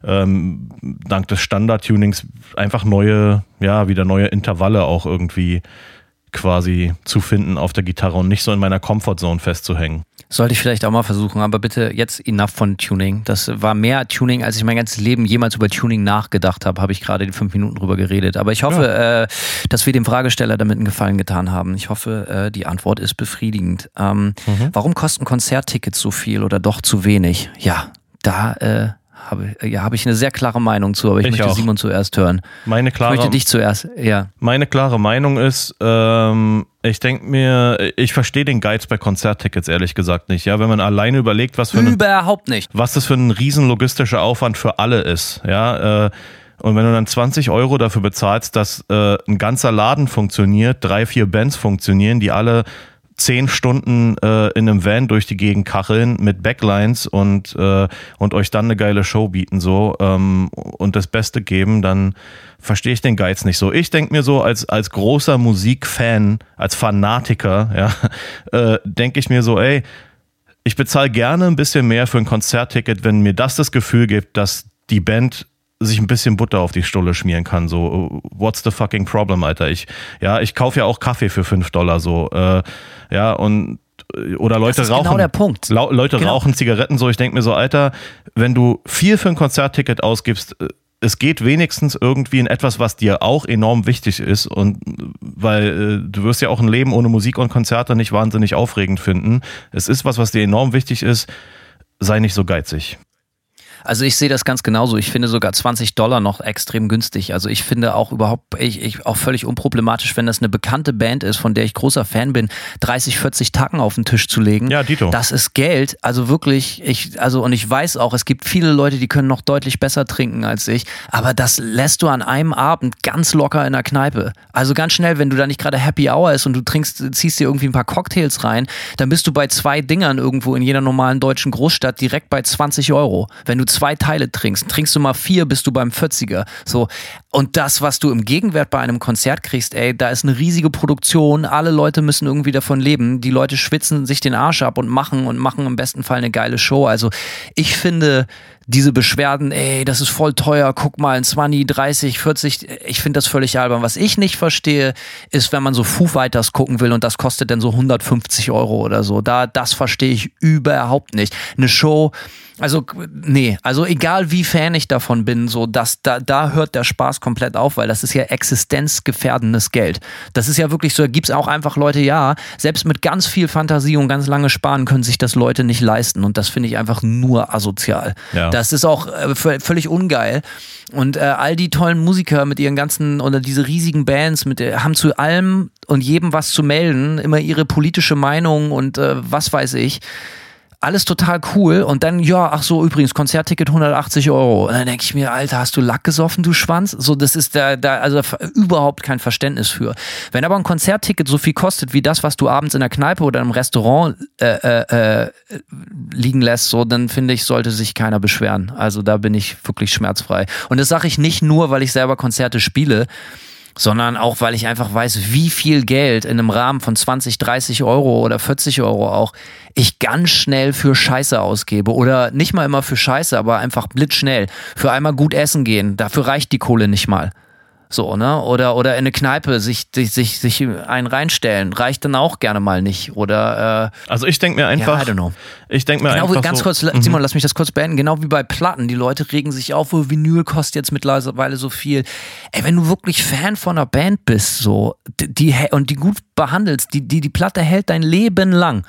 ähm, dank des Standard-Tunings einfach neue, ja, wieder neue Intervalle auch irgendwie quasi zu finden auf der Gitarre und nicht so in meiner Comfortzone festzuhängen. Sollte ich vielleicht auch mal versuchen, aber bitte jetzt enough von Tuning. Das war mehr Tuning, als ich mein ganzes Leben jemals über Tuning nachgedacht habe, habe ich gerade in fünf Minuten drüber geredet. Aber ich hoffe, äh, dass wir dem Fragesteller damit einen Gefallen getan haben. Ich hoffe, äh, die Antwort ist befriedigend. Ähm, Warum kosten Konzerttickets so viel oder doch zu wenig? Ja, da äh, habe ja, hab ich eine sehr klare Meinung zu, aber ich, Ich möchte auch. Simon zuerst hören. Meine Ich klare, möchte dich zuerst, ja. meine klare Meinung ist, ähm, ich denke mir, ich verstehe den Geiz bei Konzerttickets ehrlich gesagt nicht. Ja, wenn man alleine überlegt, was für eine Überhaupt nicht. was das für ein riesen logistischer Aufwand für alle ist, ja. Äh, und wenn du dann 20 Euro dafür bezahlst, dass äh, ein ganzer Laden funktioniert, drei, vier Bands funktionieren, die alle zehn Stunden äh, in einem Van durch die Gegend kacheln mit Backlines und, äh, und euch dann eine geile Show bieten so ähm, und das Beste geben, dann verstehe ich den Geiz nicht so. Ich denke mir so, als, als großer Musikfan, als Fanatiker, ja, äh, denke ich mir so, ey, ich bezahle gerne ein bisschen mehr für ein Konzertticket, wenn mir das das Gefühl gibt, dass die Band sich ein bisschen Butter auf die Stulle schmieren kann. So, what's the fucking problem, Alter? Ich, ja, ich kaufe ja auch Kaffee für 5 Dollar so. Äh, ja, und oder Leute das ist rauchen. Genau der Punkt. Leute Genau. rauchen Zigaretten so. Ich denke mir so, Alter, wenn du viel für ein Konzertticket ausgibst, äh, es geht wenigstens irgendwie in etwas, was dir auch enorm wichtig ist und äh, weil äh, du wirst ja auch ein Leben ohne Musik und Konzerte nicht wahnsinnig aufregend finden. Es ist was, was dir enorm wichtig ist. Sei nicht so geizig. Also ich sehe das ganz genauso. Ich finde sogar 20 Dollar noch extrem günstig. Also ich finde auch überhaupt, ich, ich auch völlig unproblematisch, wenn das eine bekannte Band ist, von der ich großer Fan bin, 30, 40 Tacken auf den Tisch zu legen. Ja, Dito. Das ist Geld. Also wirklich, ich, also und ich weiß auch, es gibt viele Leute, die können noch deutlich besser trinken als ich. Aber das lässt du an einem Abend ganz locker in der Kneipe. Also ganz schnell, wenn du da nicht gerade Happy Hour ist und du trinkst, ziehst dir irgendwie ein paar Cocktails rein, dann bist du bei zwei Dingern irgendwo in jeder normalen deutschen Großstadt direkt bei 20 Euro. Wenn du zwei Teile trinkst, trinkst du mal vier, bist du beim 40er. So. Und das, was du im Gegenwert bei einem Konzert kriegst, ey, da ist eine riesige Produktion, alle Leute müssen irgendwie davon leben, die Leute schwitzen sich den Arsch ab und machen und machen im besten Fall eine geile Show. Also ich finde, diese Beschwerden, ey, das ist voll teuer, guck mal, ein 20, 30, 40, ich finde das völlig albern. Was ich nicht verstehe, ist, wenn man so Foo Fighters gucken will und das kostet dann so 150 Euro oder so. Da, das verstehe ich überhaupt nicht. Eine Show, also, nee, also egal wie Fan ich davon bin, so, das, da, da hört der Spaß komplett auf, weil das ist ja existenzgefährdendes Geld. Das ist ja wirklich so, da gibt's auch einfach Leute, ja, selbst mit ganz viel Fantasie und ganz lange Sparen können sich das Leute nicht leisten und das finde ich einfach nur asozial. Ja. Das ist auch äh, vö- völlig ungeil. Und äh, all die tollen Musiker mit ihren ganzen oder diese riesigen Bands mit äh, haben zu allem und jedem was zu melden, immer ihre politische Meinung und äh, was weiß ich. Alles total cool und dann, ja, ach so, übrigens, Konzertticket 180 Euro. Und dann denke ich mir, Alter, hast du Lack gesoffen, du Schwanz? So, das ist da, da also überhaupt kein Verständnis für. Wenn aber ein Konzertticket so viel kostet wie das, was du abends in der Kneipe oder im Restaurant äh, äh, äh, liegen lässt, so, dann finde ich, sollte sich keiner beschweren. Also da bin ich wirklich schmerzfrei. Und das sage ich nicht nur, weil ich selber Konzerte spiele, sondern auch, weil ich einfach weiß, wie viel Geld in einem Rahmen von 20, 30 Euro oder 40 Euro auch ich ganz schnell für Scheiße ausgebe. Oder nicht mal immer für Scheiße, aber einfach blitzschnell. Für einmal gut essen gehen. Dafür reicht die Kohle nicht mal. So, ne? Oder, oder in eine Kneipe sich, sich, sich, sich einen reinstellen. Reicht dann auch gerne mal nicht. Oder, äh, Also ich denke mir ja, einfach, I don't know. ich denke mir Genau, einfach ganz so, kurz, Simon, lass mich das kurz beenden. Genau wie bei Platten. Die Leute regen sich auf, oh, Vinyl kostet jetzt mittlerweile so viel. Ey, wenn du wirklich Fan von einer Band bist, so, die, die und die gut behandelst, die, die, die Platte hält dein Leben lang.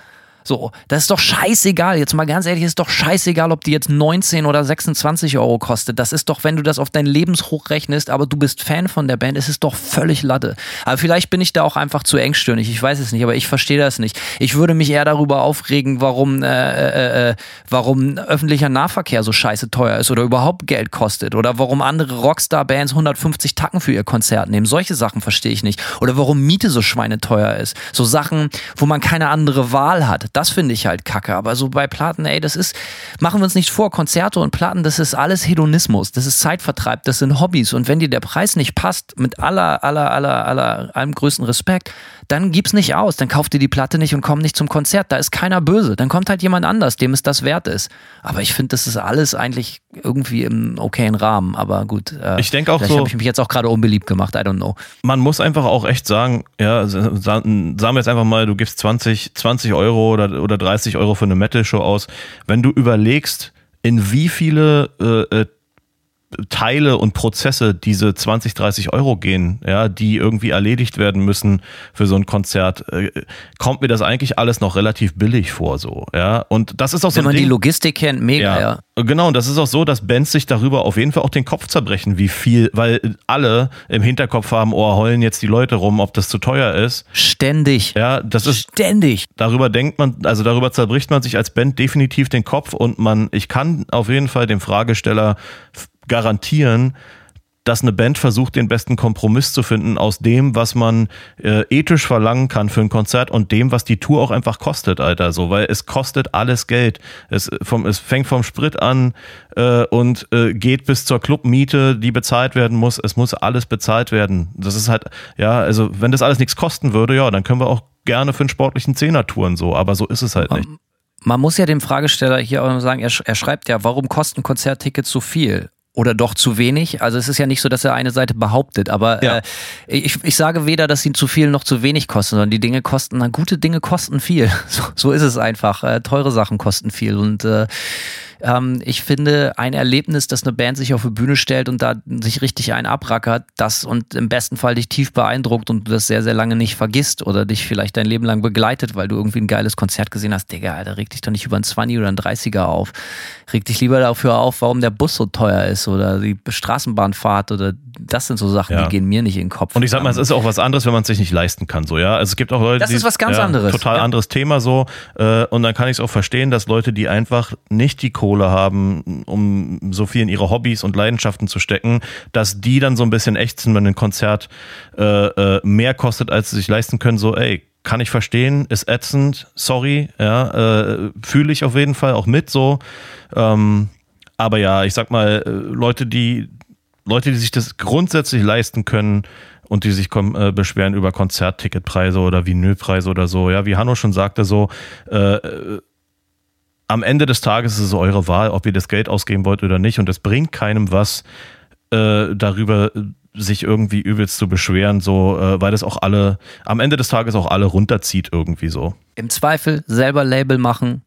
So, das ist doch scheißegal. Jetzt mal ganz ehrlich, ist doch scheißegal, ob die jetzt 19 oder 26 Euro kostet. Das ist doch, wenn du das auf dein Lebenshoch rechnest, aber du bist Fan von der Band, ist es doch völlig Latte. Aber vielleicht bin ich da auch einfach zu engstirnig. Ich weiß es nicht, aber ich verstehe das nicht. Ich würde mich eher darüber aufregen, warum, äh, äh, äh, warum öffentlicher Nahverkehr so scheiße teuer ist oder überhaupt Geld kostet oder warum andere Rockstar-Bands 150 Tacken für ihr Konzert nehmen. Solche Sachen verstehe ich nicht. Oder warum Miete so schweineteuer ist. So Sachen, wo man keine andere Wahl hat. Das finde ich halt kacke. Aber so bei Platten, ey, das ist, machen wir uns nicht vor, Konzerte und Platten, das ist alles Hedonismus. Das ist Zeitvertreib, das sind Hobbys. Und wenn dir der Preis nicht passt, mit aller, aller, aller, aller, allem größten Respekt, dann gib's nicht aus. Dann kauf dir die Platte nicht und komm nicht zum Konzert. Da ist keiner böse. Dann kommt halt jemand anders, dem es das wert ist. Aber ich finde, das ist alles eigentlich irgendwie im okayen Rahmen. Aber gut. Äh, Ich denk auch so- habe ich mich jetzt auch gerade unbeliebt gemacht. I don't know. man muss einfach auch echt sagen, ja, sa- sa- sagen wir jetzt einfach mal, du gibst 20, 20 Euro oder, oder 30 Euro für eine Metal-Show aus. Wenn du überlegst, in wie viele äh, äh, Teile und Prozesse diese 20, 30 Euro gehen, ja, die irgendwie erledigt werden müssen für so ein Konzert, äh, kommt mir das eigentlich alles noch relativ billig vor, so, ja. Und das ist auch so Wenn man die Ding, Logistik kennt, mega, ja. Genau, und das ist auch so, dass Bands sich darüber auf jeden Fall auch den Kopf zerbrechen, wie viel, weil alle im Hinterkopf haben, oh, heulen jetzt die Leute rum, ob das zu teuer ist. Ständig. Ja, das ist, Ständig. darüber denkt man, also darüber zerbricht man sich als Band definitiv den Kopf und man, ich kann auf jeden Fall dem Fragesteller garantieren, dass eine Band versucht, den besten Kompromiss zu finden aus dem, was man äh, ethisch verlangen kann für ein Konzert und dem, was die Tour auch einfach kostet, Alter. So, weil es kostet alles Geld. Es, vom, es fängt vom Sprit an äh, und äh, geht bis zur Clubmiete, die bezahlt werden muss. Es muss alles bezahlt werden. Das ist halt, ja, also wenn das alles nichts kosten würde, ja, dann können wir auch gerne für einen sportlichen Zehner touren so, aber so ist es halt nicht. Man muss ja dem Fragesteller hier auch sagen, er, er schreibt ja, warum kosten Konzerttickets so viel? Oder doch zu wenig. Also es ist ja nicht so, dass er eine Seite behauptet, aber ja. äh, ich, ich sage weder, dass sie zu viel noch zu wenig kosten, sondern die Dinge kosten, na, gute Dinge kosten viel. So, so ist es einfach. Äh, teure Sachen kosten viel und äh, ähm, ich finde, ein Erlebnis, dass eine Band sich auf die Bühne stellt und da sich richtig einen abrackert, das und im besten Fall dich tief beeindruckt und du das sehr, sehr lange nicht vergisst oder dich vielleicht dein Leben lang begleitet, weil du irgendwie ein geiles Konzert gesehen hast. Digga, Alter, reg dich doch nicht über einen 20 oder einen 30er auf. Reg dich lieber dafür auf, warum der Bus so teuer ist oder die Straßenbahnfahrt oder das sind so Sachen, ja. die gehen mir nicht in den Kopf. Und ich sag mal, es ist auch was anderes, wenn man es sich nicht leisten kann, so, ja. Also es gibt auch Leute, das ist was ganz ja, anderes. Total ja. anderes Thema so. Äh, und dann kann ich es auch verstehen, dass Leute, die einfach nicht die Kohle Kohle haben, um so viel in ihre Hobbys und Leidenschaften zu stecken, dass die dann so ein bisschen ächzen, wenn ein Konzert äh, äh, mehr kostet, als sie sich leisten können. So, ey, kann ich verstehen, ist ätzend, sorry, ja, äh, fühle ich auf jeden Fall auch mit so. Ähm, aber ja, ich sag mal, äh, Leute, die Leute, die sich das grundsätzlich leisten können und die sich äh, beschweren über Konzertticketpreise oder Vinylpreise oder so, ja, wie Hanno schon sagte, so äh, am Ende des Tages ist es eure Wahl, ob ihr das Geld ausgeben wollt oder nicht. Und es bringt keinem was, äh, darüber sich irgendwie übelst zu beschweren, so, äh, weil das auch alle, am Ende des Tages auch alle runterzieht irgendwie so. Im Zweifel selber Label machen,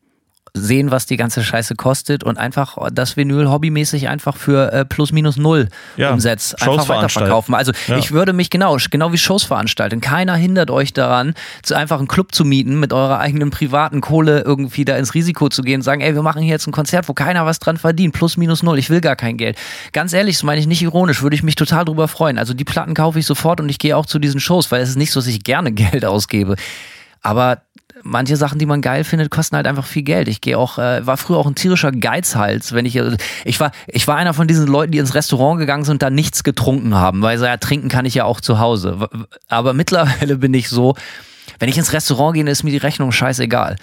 sehen, was die ganze Scheiße kostet und einfach das Vinyl hobbymäßig einfach für äh, plus minus null ja, umsetzt. Einfach weiterverkaufen. Also ja. ich würde mich genau, genau wie Shows veranstalten. Keiner hindert euch daran, zu einfach einen Club zu mieten, mit eurer eigenen privaten Kohle irgendwie da ins Risiko zu gehen und sagen, ey, wir machen hier jetzt ein Konzert, wo keiner was dran verdient. Plus minus null. Ich will gar kein Geld. Ganz ehrlich, das meine ich nicht ironisch, würde ich mich total drüber freuen. Also die Platten kaufe ich sofort und ich gehe auch zu diesen Shows, weil es ist nicht so, dass ich gerne Geld ausgebe. Aber manche Sachen, die man geil findet, kosten halt einfach viel Geld. Ich gehe auch, äh, war früher auch ein tierischer Geizhals, wenn ich, äh, ich war, ich war einer von diesen Leuten, die ins Restaurant gegangen sind und da nichts getrunken haben, weil so, ja, trinken kann ich ja auch zu Hause. Aber mittlerweile bin ich so, wenn ich ins Restaurant gehe, ist mir die Rechnung scheißegal.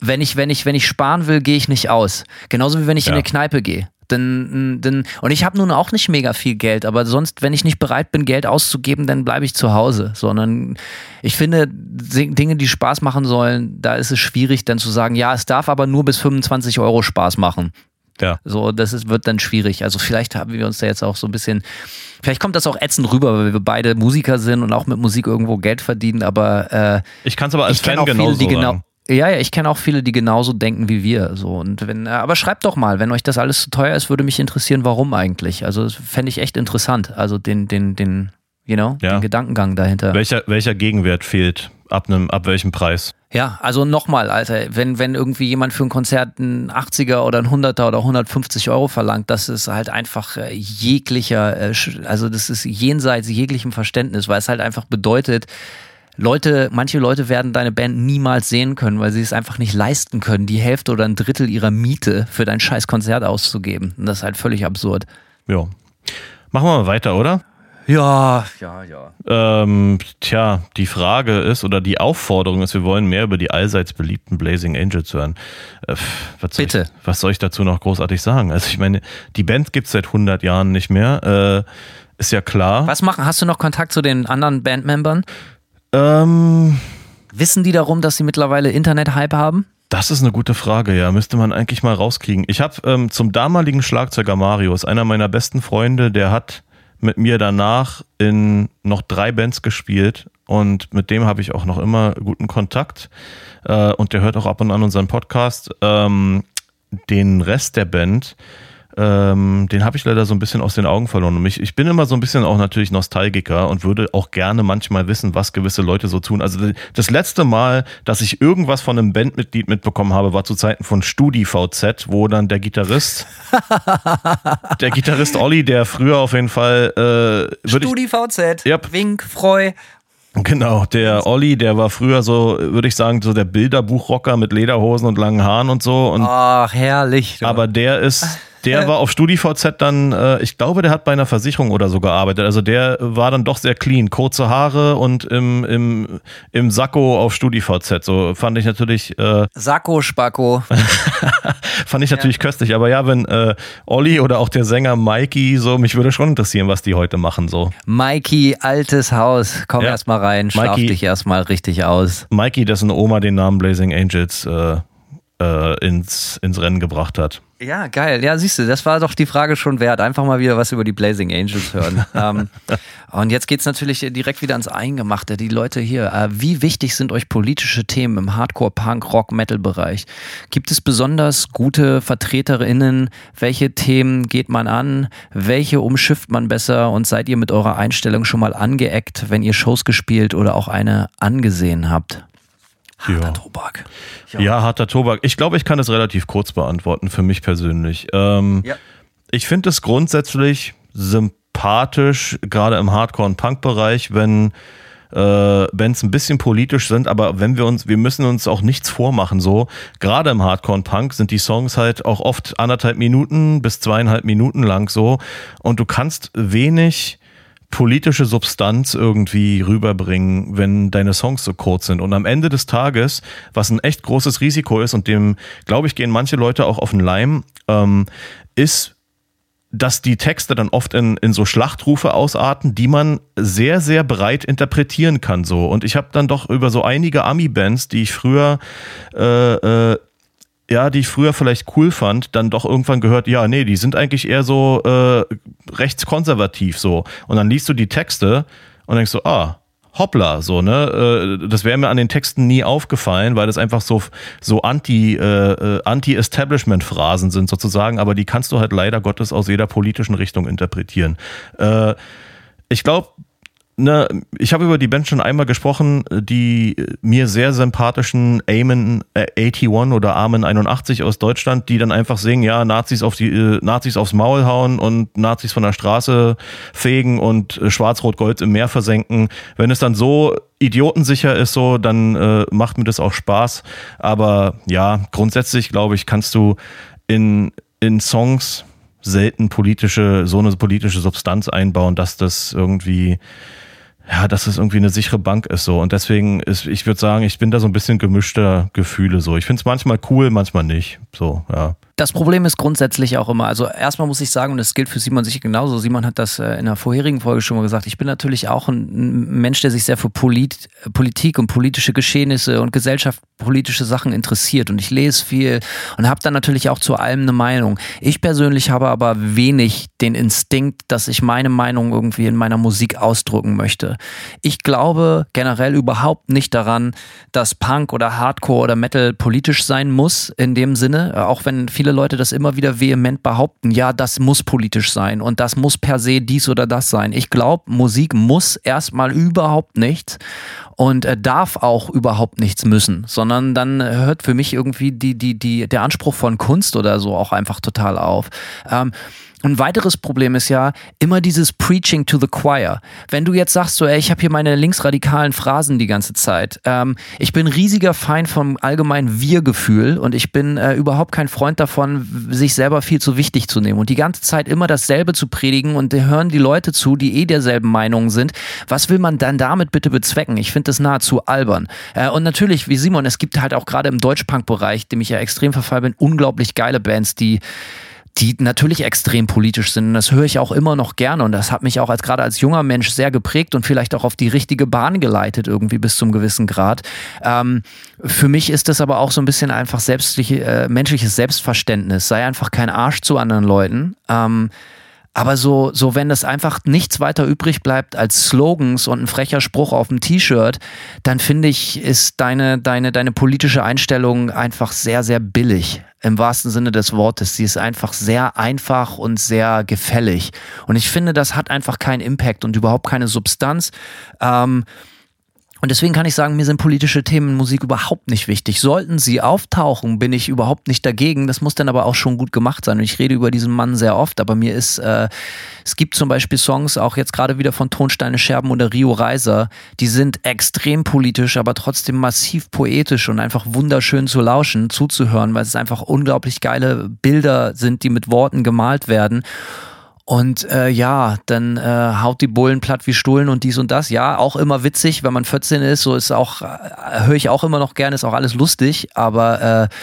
Wenn ich, wenn ich, wenn ich sparen will, gehe ich nicht aus. Genauso wie wenn ich ja. in eine Kneipe gehe. Denn, denn, und ich habe nun auch nicht mega viel Geld, aber sonst, wenn ich nicht bereit bin, Geld auszugeben, dann bleibe ich zu Hause. Sondern ich finde, Dinge, die Spaß machen sollen, da ist es schwierig, dann zu sagen, ja, es darf aber nur bis 25 Euro Spaß machen. Ja. So, das ist, wird dann schwierig. Also vielleicht haben wir uns da jetzt auch so ein bisschen, vielleicht kommt das auch ätzend rüber, weil wir beide Musiker sind und auch mit Musik irgendwo Geld verdienen, aber äh, ich kann es aber als Fan genauso viele, genau, ja, ja, ich kenne auch viele, die genauso denken wie wir. So. Und wenn, äh, aber schreibt doch mal, wenn euch das alles zu teuer ist, würde mich interessieren, warum eigentlich. Also fände ich echt interessant. Also den, den, den, you know, ja. den Gedankengang dahinter. Welcher, welcher Gegenwert fehlt? Ab einem, ab welchem Preis? Ja, also nochmal, Alter, wenn, wenn irgendwie jemand für ein Konzert einen 80er oder ein 100er oder 150 Euro verlangt, das ist halt einfach äh, jeglicher, äh, also das ist jenseits jeglichem Verständnis, weil es halt einfach bedeutet, Leute, manche Leute werden deine Band niemals sehen können, weil sie es einfach nicht leisten können, die Hälfte oder ein Drittel ihrer Miete für dein scheiß Konzert auszugeben. Und das ist halt völlig absurd. Ja. Machen wir mal weiter, oder? Ja, ja, ja. Ähm, tja, die Frage ist oder die Aufforderung ist, wir wollen mehr über die allseits beliebten Blazing Angels hören. Äh, was Bitte. Ich, was soll ich dazu noch großartig sagen? Also ich meine, die Band gibt es seit 100 Jahren nicht mehr. Äh, ist ja klar. Was machen? Hast du noch Kontakt zu den anderen Bandmembern? Ähm, Wissen die darum, dass sie mittlerweile Internet-Hype haben? Das ist eine gute Frage, ja. Müsste man eigentlich mal rauskriegen. Ich habe ähm, zum damaligen Schlagzeuger Marius, einer meiner besten Freunde, der hat mit mir danach in noch drei Bands gespielt und mit dem habe ich auch noch immer guten Kontakt. Äh, und der hört auch ab und an unseren Podcast. Ähm, den Rest der Band ähm, den habe ich leider so ein bisschen aus den Augen verloren. Und ich, ich bin immer so ein bisschen auch natürlich Nostalgiker und würde auch gerne manchmal wissen, was gewisse Leute so tun. Also das letzte Mal, dass ich irgendwas von einem Bandmitglied mitbekommen habe, war zu Zeiten von StudiVZ, wo dann der Gitarrist, der Gitarrist Olli, der früher auf jeden Fall äh, StudiVZ, yep. Wink, Freu. Genau, der Olli, der war früher so, würde ich sagen, so der Bilderbuchrocker mit Lederhosen und langen Haaren und so. Und Ach, herrlich. Du. Aber der ist der war auf StudiVZ dann, äh, ich glaube, der hat bei einer Versicherung oder so gearbeitet. Also der war dann doch sehr clean. Kurze Haare und im, im, im Sakko auf StudiVZ. So fand ich natürlich. Äh, Sakko, Spacko. fand ich natürlich ja. köstlich. Aber ja, wenn äh, Olli oder auch der Sänger Mikey, so, mich würde schon interessieren, was die heute machen. so. Mikey, altes Haus. Komm ja. erstmal rein, schlaf Mikey, dich erstmal richtig aus. Mikey, dessen Oma den Namen Blazing Angels äh, äh, ins, ins Rennen gebracht hat. Ja, geil. Ja, siehst du, das war doch die Frage schon wert. Einfach mal wieder was über die Blazing Angels hören. ähm, und jetzt geht es natürlich direkt wieder ans Eingemachte. Die Leute hier, äh, wie wichtig sind euch politische Themen im Hardcore, Punk, Rock, Metal-Bereich? Gibt es besonders gute VertreterInnen? Welche Themen geht man an? Welche umschifft man besser? Und seid ihr mit eurer Einstellung schon mal angeeckt, wenn ihr Shows gespielt oder auch eine angesehen habt? Harter ja. Tobak. Ja. harter Tobak. Ich glaube, ich kann das relativ kurz beantworten, für mich persönlich. Ähm, ja. Ich finde es grundsätzlich sympathisch, gerade im Hardcore- und Punk-Bereich, wenn äh, Bands ein bisschen politisch sind, aber wenn wir uns, wir müssen uns auch nichts vormachen, so. Gerade im Hardcore und Punk sind die Songs halt auch oft anderthalb Minuten bis zweieinhalb Minuten lang so und du kannst wenig politische Substanz irgendwie rüberbringen, wenn deine Songs so kurz sind. Und am Ende des Tages, was ein echt großes Risiko ist und dem, glaube ich, gehen manche Leute auch auf den Leim, ähm, ist, dass die Texte dann oft in, in so Schlachtrufe ausarten, die man sehr, sehr breit interpretieren kann. So. Und ich habe dann doch über so einige Ami-Bands, die ich früher äh, äh, ja, die ich früher vielleicht cool fand, dann doch irgendwann gehört, ja, nee, die sind eigentlich eher so äh, rechtskonservativ so. Und dann liest du die Texte und denkst so, ah, hoppla, so, ne? Äh, das wäre mir an den Texten nie aufgefallen, weil das einfach so, so anti, äh, äh, Anti-Establishment-Phrasen sind sozusagen, aber die kannst du halt leider Gottes aus jeder politischen Richtung interpretieren. Äh, ich glaube, ne, ich habe über die Band schon einmal gesprochen, die mir sehr sympathischen Amen äh, 81 oder Amen 81 aus Deutschland, die dann einfach singen, ja, Nazis auf die äh, Nazis aufs Maul hauen und Nazis von der Straße fegen und äh, Schwarz-Rot-Gold im Meer versenken. Wenn es dann so idiotensicher ist, so, dann äh, macht mir das auch Spaß. Aber ja, grundsätzlich glaube ich, kannst du in, in Songs selten politische, so eine politische Substanz einbauen, dass das irgendwie ja, dass es irgendwie eine sichere Bank ist so. Und deswegen ist, ich würde sagen, ich bin da so ein bisschen gemischter Gefühle so. Ich finde es manchmal cool, manchmal nicht. So, ja. Das Problem ist grundsätzlich auch immer, also erstmal muss ich sagen, und das gilt für Simon sicher genauso, Simon hat das äh, in der vorherigen Folge schon mal gesagt, ich bin natürlich auch ein Mensch, der sich sehr für Polit Politik und politische Geschehnisse und gesellschaftspolitische Sachen interessiert und ich lese viel und habe dann natürlich auch zu allem eine Meinung. Ich persönlich habe aber wenig den Instinkt, dass ich meine Meinung irgendwie in meiner Musik ausdrücken möchte. Ich glaube generell überhaupt nicht daran, dass Punk oder Hardcore oder Metal politisch sein muss in dem Sinne, auch wenn viele viele Leute das immer wieder vehement behaupten, ja, das muss politisch sein und das muss per se dies oder das sein. Ich glaube, Musik muss erstmal überhaupt nichts und äh, darf auch überhaupt nichts müssen, sondern dann hört für mich irgendwie die, die, die, der Anspruch von Kunst oder so auch einfach total auf. Ähm, ein weiteres Problem ist ja immer dieses Preaching to the Choir. Wenn du jetzt sagst, so, ey, ich habe hier meine linksradikalen Phrasen die ganze Zeit. Ähm, ich bin riesiger Feind vom allgemeinen Wir-Gefühl und ich bin äh, überhaupt kein Freund davon, sich selber viel zu wichtig zu nehmen und die ganze Zeit immer dasselbe zu predigen und hören die Leute zu, die eh derselben Meinung sind. Was will man dann damit bitte bezwecken? Ich finde das nahezu albern. Äh, und natürlich, wie Simon, es gibt halt auch gerade im Deutschpunk-Bereich, dem ich ja extrem verfallen bin, unglaublich geile Bands, die die natürlich extrem politisch sind. Und das höre ich auch immer noch gerne. Und das hat mich auch als gerade als junger Mensch sehr geprägt und vielleicht auch auf die richtige Bahn geleitet, irgendwie bis zum gewissen Grad. Ähm, für mich ist das aber auch so ein bisschen einfach selbstliche, äh, menschliches Selbstverständnis. Sei einfach kein Arsch zu anderen Leuten. Ähm, aber so, so, wenn es einfach nichts weiter übrig bleibt als Slogans und ein frecher Spruch auf dem T-Shirt, dann finde ich, ist deine, deine, deine politische Einstellung einfach sehr, sehr billig. Im wahrsten Sinne des Wortes. Sie ist einfach sehr einfach und sehr gefällig. Und ich finde, das hat einfach keinen Impact und überhaupt keine Substanz. Ähm, Und deswegen kann ich sagen, mir sind politische Themen in Musik überhaupt nicht wichtig. Sollten sie auftauchen, bin ich überhaupt nicht dagegen. Das muss dann aber auch schon gut gemacht sein. Und ich rede über diesen Mann sehr oft, aber mir ist, äh, es gibt zum Beispiel Songs, auch jetzt gerade wieder von Tonsteine Scherben oder Rio Reiser, die sind extrem politisch, aber trotzdem massiv poetisch und einfach wunderschön zu lauschen, zuzuhören, weil es einfach unglaublich geile Bilder sind, die mit Worten gemalt werden. Und äh, ja, dann äh, haut die Bullen platt wie Stullen und dies und das. Ja, auch immer witzig, wenn man 14 ist. So ist auch, äh, höre ich auch immer noch gerne, ist auch alles lustig. Aber äh,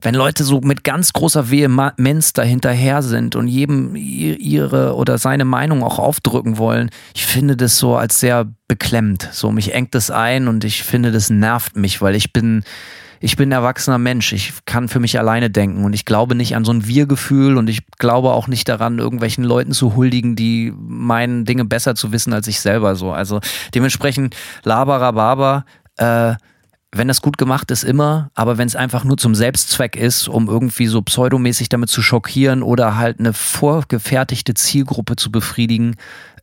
wenn Leute so mit ganz großer Vehemenz dahinterher sind und jedem ihre oder seine Meinung auch aufdrücken wollen, ich finde das so als sehr beklemmt. So, mich engt das ein und ich finde, das nervt mich, weil ich bin ich bin erwachsener Mensch, ich kann für mich alleine denken und ich glaube nicht an so ein Wir-Gefühl und ich glaube auch nicht daran, irgendwelchen Leuten zu huldigen, die meinen, Dinge besser zu wissen als ich selber so. Also dementsprechend Labarababa, äh, wenn das gut gemacht ist, immer, aber wenn es einfach nur zum Selbstzweck ist, um irgendwie so pseudomäßig damit zu schockieren oder halt eine vorgefertigte Zielgruppe zu befriedigen,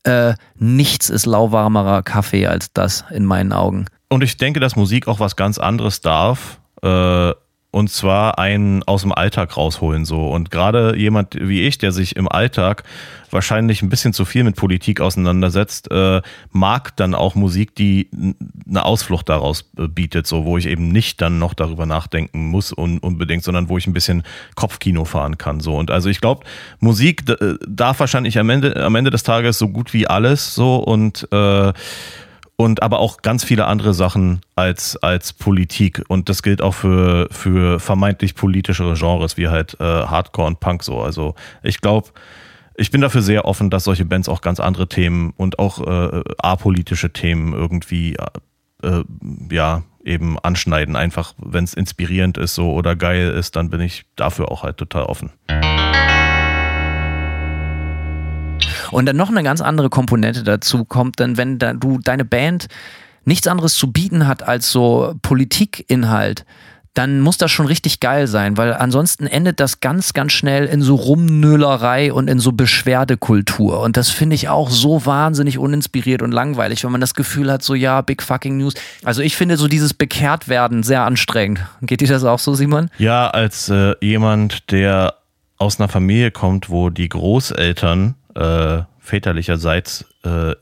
äh, nichts ist lauwarmerer Kaffee als das in meinen Augen. Und ich denke, dass Musik auch was ganz anderes darf, äh, und zwar einen aus dem Alltag rausholen so. Und gerade jemand wie ich, der sich im Alltag wahrscheinlich ein bisschen zu viel mit Politik auseinandersetzt, äh, mag dann auch Musik, die eine Ausflucht daraus äh, bietet, so wo ich eben nicht dann noch darüber nachdenken muss un unbedingt, sondern wo ich ein bisschen Kopfkino fahren kann so. Und also ich glaube Musik äh, darf wahrscheinlich am Ende am Ende des Tages so gut wie alles so. Und äh, und aber auch ganz viele andere Sachen als, als Politik. Und das gilt auch für, für vermeintlich politischere Genres wie halt äh, Hardcore und Punk so. Also ich glaube, ich bin dafür sehr offen, dass solche Bands auch ganz andere Themen und auch äh, apolitische Themen irgendwie äh, ja eben anschneiden. Einfach, wenn es inspirierend ist so oder geil ist, dann bin ich dafür auch halt total offen. Und dann noch eine ganz andere Komponente dazu kommt, dann wenn da du deine Band nichts anderes zu bieten hat als so Politikinhalt, dann muss das schon richtig geil sein, weil ansonsten endet das ganz, ganz schnell in so Rumnölerei und in so Beschwerdekultur. Und das finde ich auch so wahnsinnig uninspiriert und langweilig, wenn man das Gefühl hat, so ja, big fucking news. Also ich finde so dieses Bekehrtwerden sehr anstrengend. Geht dir das auch so, Simon? Ja, als äh, jemand, der aus einer Familie kommt, wo die Großeltern äh, väterlicherseits äh,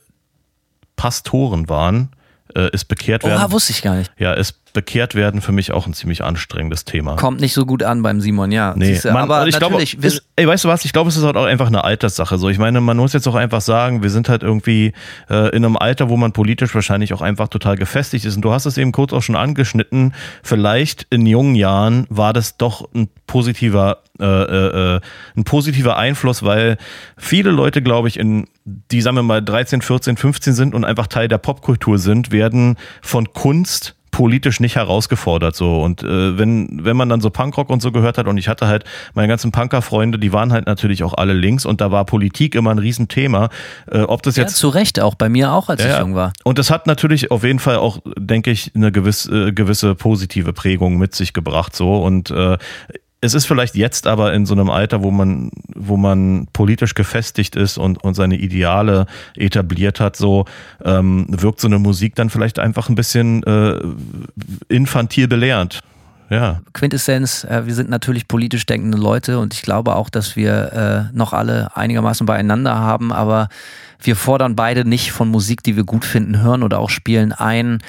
Pastoren waren, äh, ist bekehrt werden. Oha, wusste ich gar nicht. Ja, ist bekehrt werden für mich auch ein ziemlich anstrengendes Thema. Kommt nicht so gut an beim Simon, ja. Nee, man, aber ich natürlich. Glaube, ist, ey, weißt du was? Ich glaube, es ist halt auch einfach eine Alterssache. So, ich meine, man muss jetzt auch einfach sagen, wir sind halt irgendwie äh, in einem Alter, wo man politisch wahrscheinlich auch einfach total gefestigt ist. Und du hast es eben kurz auch schon angeschnitten. Vielleicht in jungen Jahren war das doch ein positiver, äh, äh, äh ein positiver Einfluss, weil viele Leute, glaube ich, in die, sagen wir mal, 13, 14, 15 sind und einfach Teil der Popkultur sind, werden von Kunst politisch nicht herausgefordert so und äh, wenn wenn man dann so Punkrock und so gehört hat und ich hatte halt meine ganzen Punker-Freunde, die waren halt natürlich auch alle links und da war Politik immer ein Riesenthema. Äh, ob das jetzt ja, zu Recht auch bei mir auch, als ja, ich jung war. Und das hat natürlich auf jeden Fall auch, denke ich, eine gewisse äh, gewisse positive Prägung mit sich gebracht so und äh, es ist vielleicht jetzt aber in so einem Alter, wo man, wo man politisch gefestigt ist und, und seine Ideale etabliert hat, so ähm, wirkt so eine Musik dann vielleicht einfach ein bisschen äh, infantil belehrend. Ja. Quintessenz, äh, wir sind natürlich politisch denkende Leute und ich glaube auch, dass wir äh, noch alle einigermaßen beieinander haben, aber wir fordern beide nicht von Musik, die wir gut finden, hören oder auch spielen ein,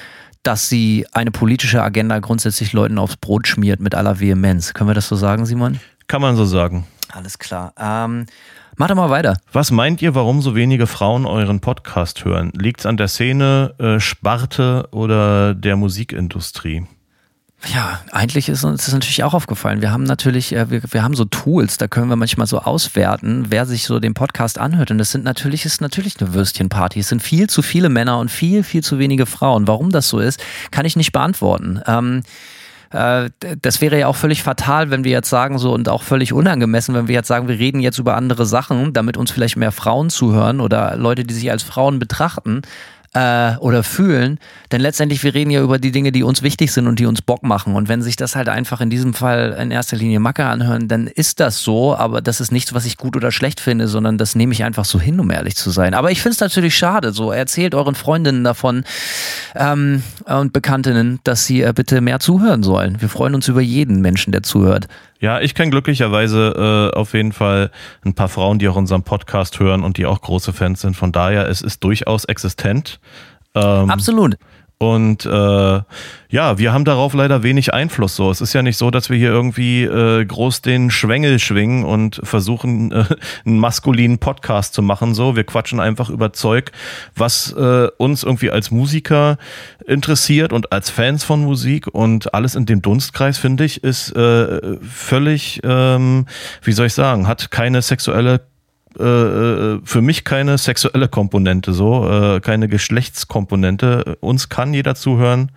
dass sie eine politische Agenda grundsätzlich Leuten aufs Brot schmiert mit aller Vehemenz. Können wir das so sagen, Simon? Kann man so sagen. Alles klar. Ähm, mach doch mal weiter. Was meint ihr, warum so wenige Frauen euren Podcast hören? Liegt es an der Szene, äh, Sparte oder der Musikindustrie? Ja, eigentlich ist uns das natürlich auch aufgefallen. Wir haben natürlich, äh, wir, wir haben so Tools, da können wir manchmal so auswerten, wer sich so den Podcast anhört. Und das sind natürlich, ist natürlich eine Würstchenparty. Es sind viel zu viele Männer und viel, viel zu wenige Frauen. Warum das so ist, kann ich nicht beantworten. Ähm, äh, das wäre ja auch völlig fatal, wenn wir jetzt sagen so und auch völlig unangemessen, wenn wir jetzt sagen, wir reden jetzt über andere Sachen, damit uns vielleicht mehr Frauen zuhören oder Leute, die sich als Frauen betrachten. Äh, oder fühlen, denn letztendlich wir reden ja über die Dinge, die uns wichtig sind und die uns Bock machen. Und wenn sich das halt einfach in diesem Fall in erster Linie Macke anhören, dann ist das so, aber das ist nichts, was ich gut oder schlecht finde, sondern das nehme ich einfach so hin, um ehrlich zu sein. Aber ich finde es natürlich schade. So erzählt euren Freundinnen davon ähm, und Bekanntinnen, dass sie äh, bitte mehr zuhören sollen. Wir freuen uns über jeden Menschen, der zuhört. Ja, ich kenne glücklicherweise äh, auf jeden Fall ein paar Frauen, die auch unseren Podcast hören und die auch große Fans sind. Von daher, es ist durchaus existent. Ähm, Absolut. Und äh, ja, wir haben darauf leider wenig Einfluss. So, es ist ja nicht so, dass wir hier irgendwie äh, groß den Schwengel schwingen und versuchen, äh, einen maskulinen Podcast zu machen. So, wir quatschen einfach über Zeug, was äh, uns irgendwie als Musiker interessiert und als Fans von Musik und alles in dem Dunstkreis finde ich ist äh, völlig, ähm, wie soll ich sagen, hat keine sexuelle äh, äh, für mich keine sexuelle Komponente, so äh, keine Geschlechtskomponente. Uns kann jeder zuhören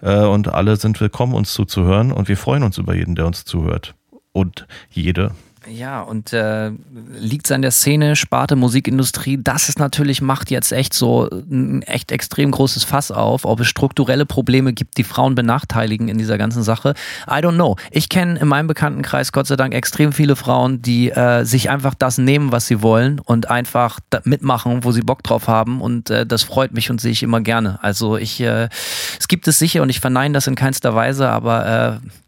äh, und alle sind willkommen, uns zuzuhören und wir freuen uns über jeden, der uns zuhört und jede. Ja, und äh, liegt es an der Szene, Sparte Musikindustrie, das ist natürlich, macht jetzt echt so ein echt extrem großes Fass auf, ob es strukturelle Probleme gibt, die Frauen benachteiligen in dieser ganzen Sache. I don't know. Ich kenne in meinem Bekanntenkreis Gott sei Dank extrem viele Frauen, die äh, sich einfach das nehmen, was sie wollen und einfach mitmachen, wo sie Bock drauf haben und äh, das freut mich und sehe ich immer gerne. Also ich, äh, es gibt es sicher und ich verneine das in keinster Weise, aber äh,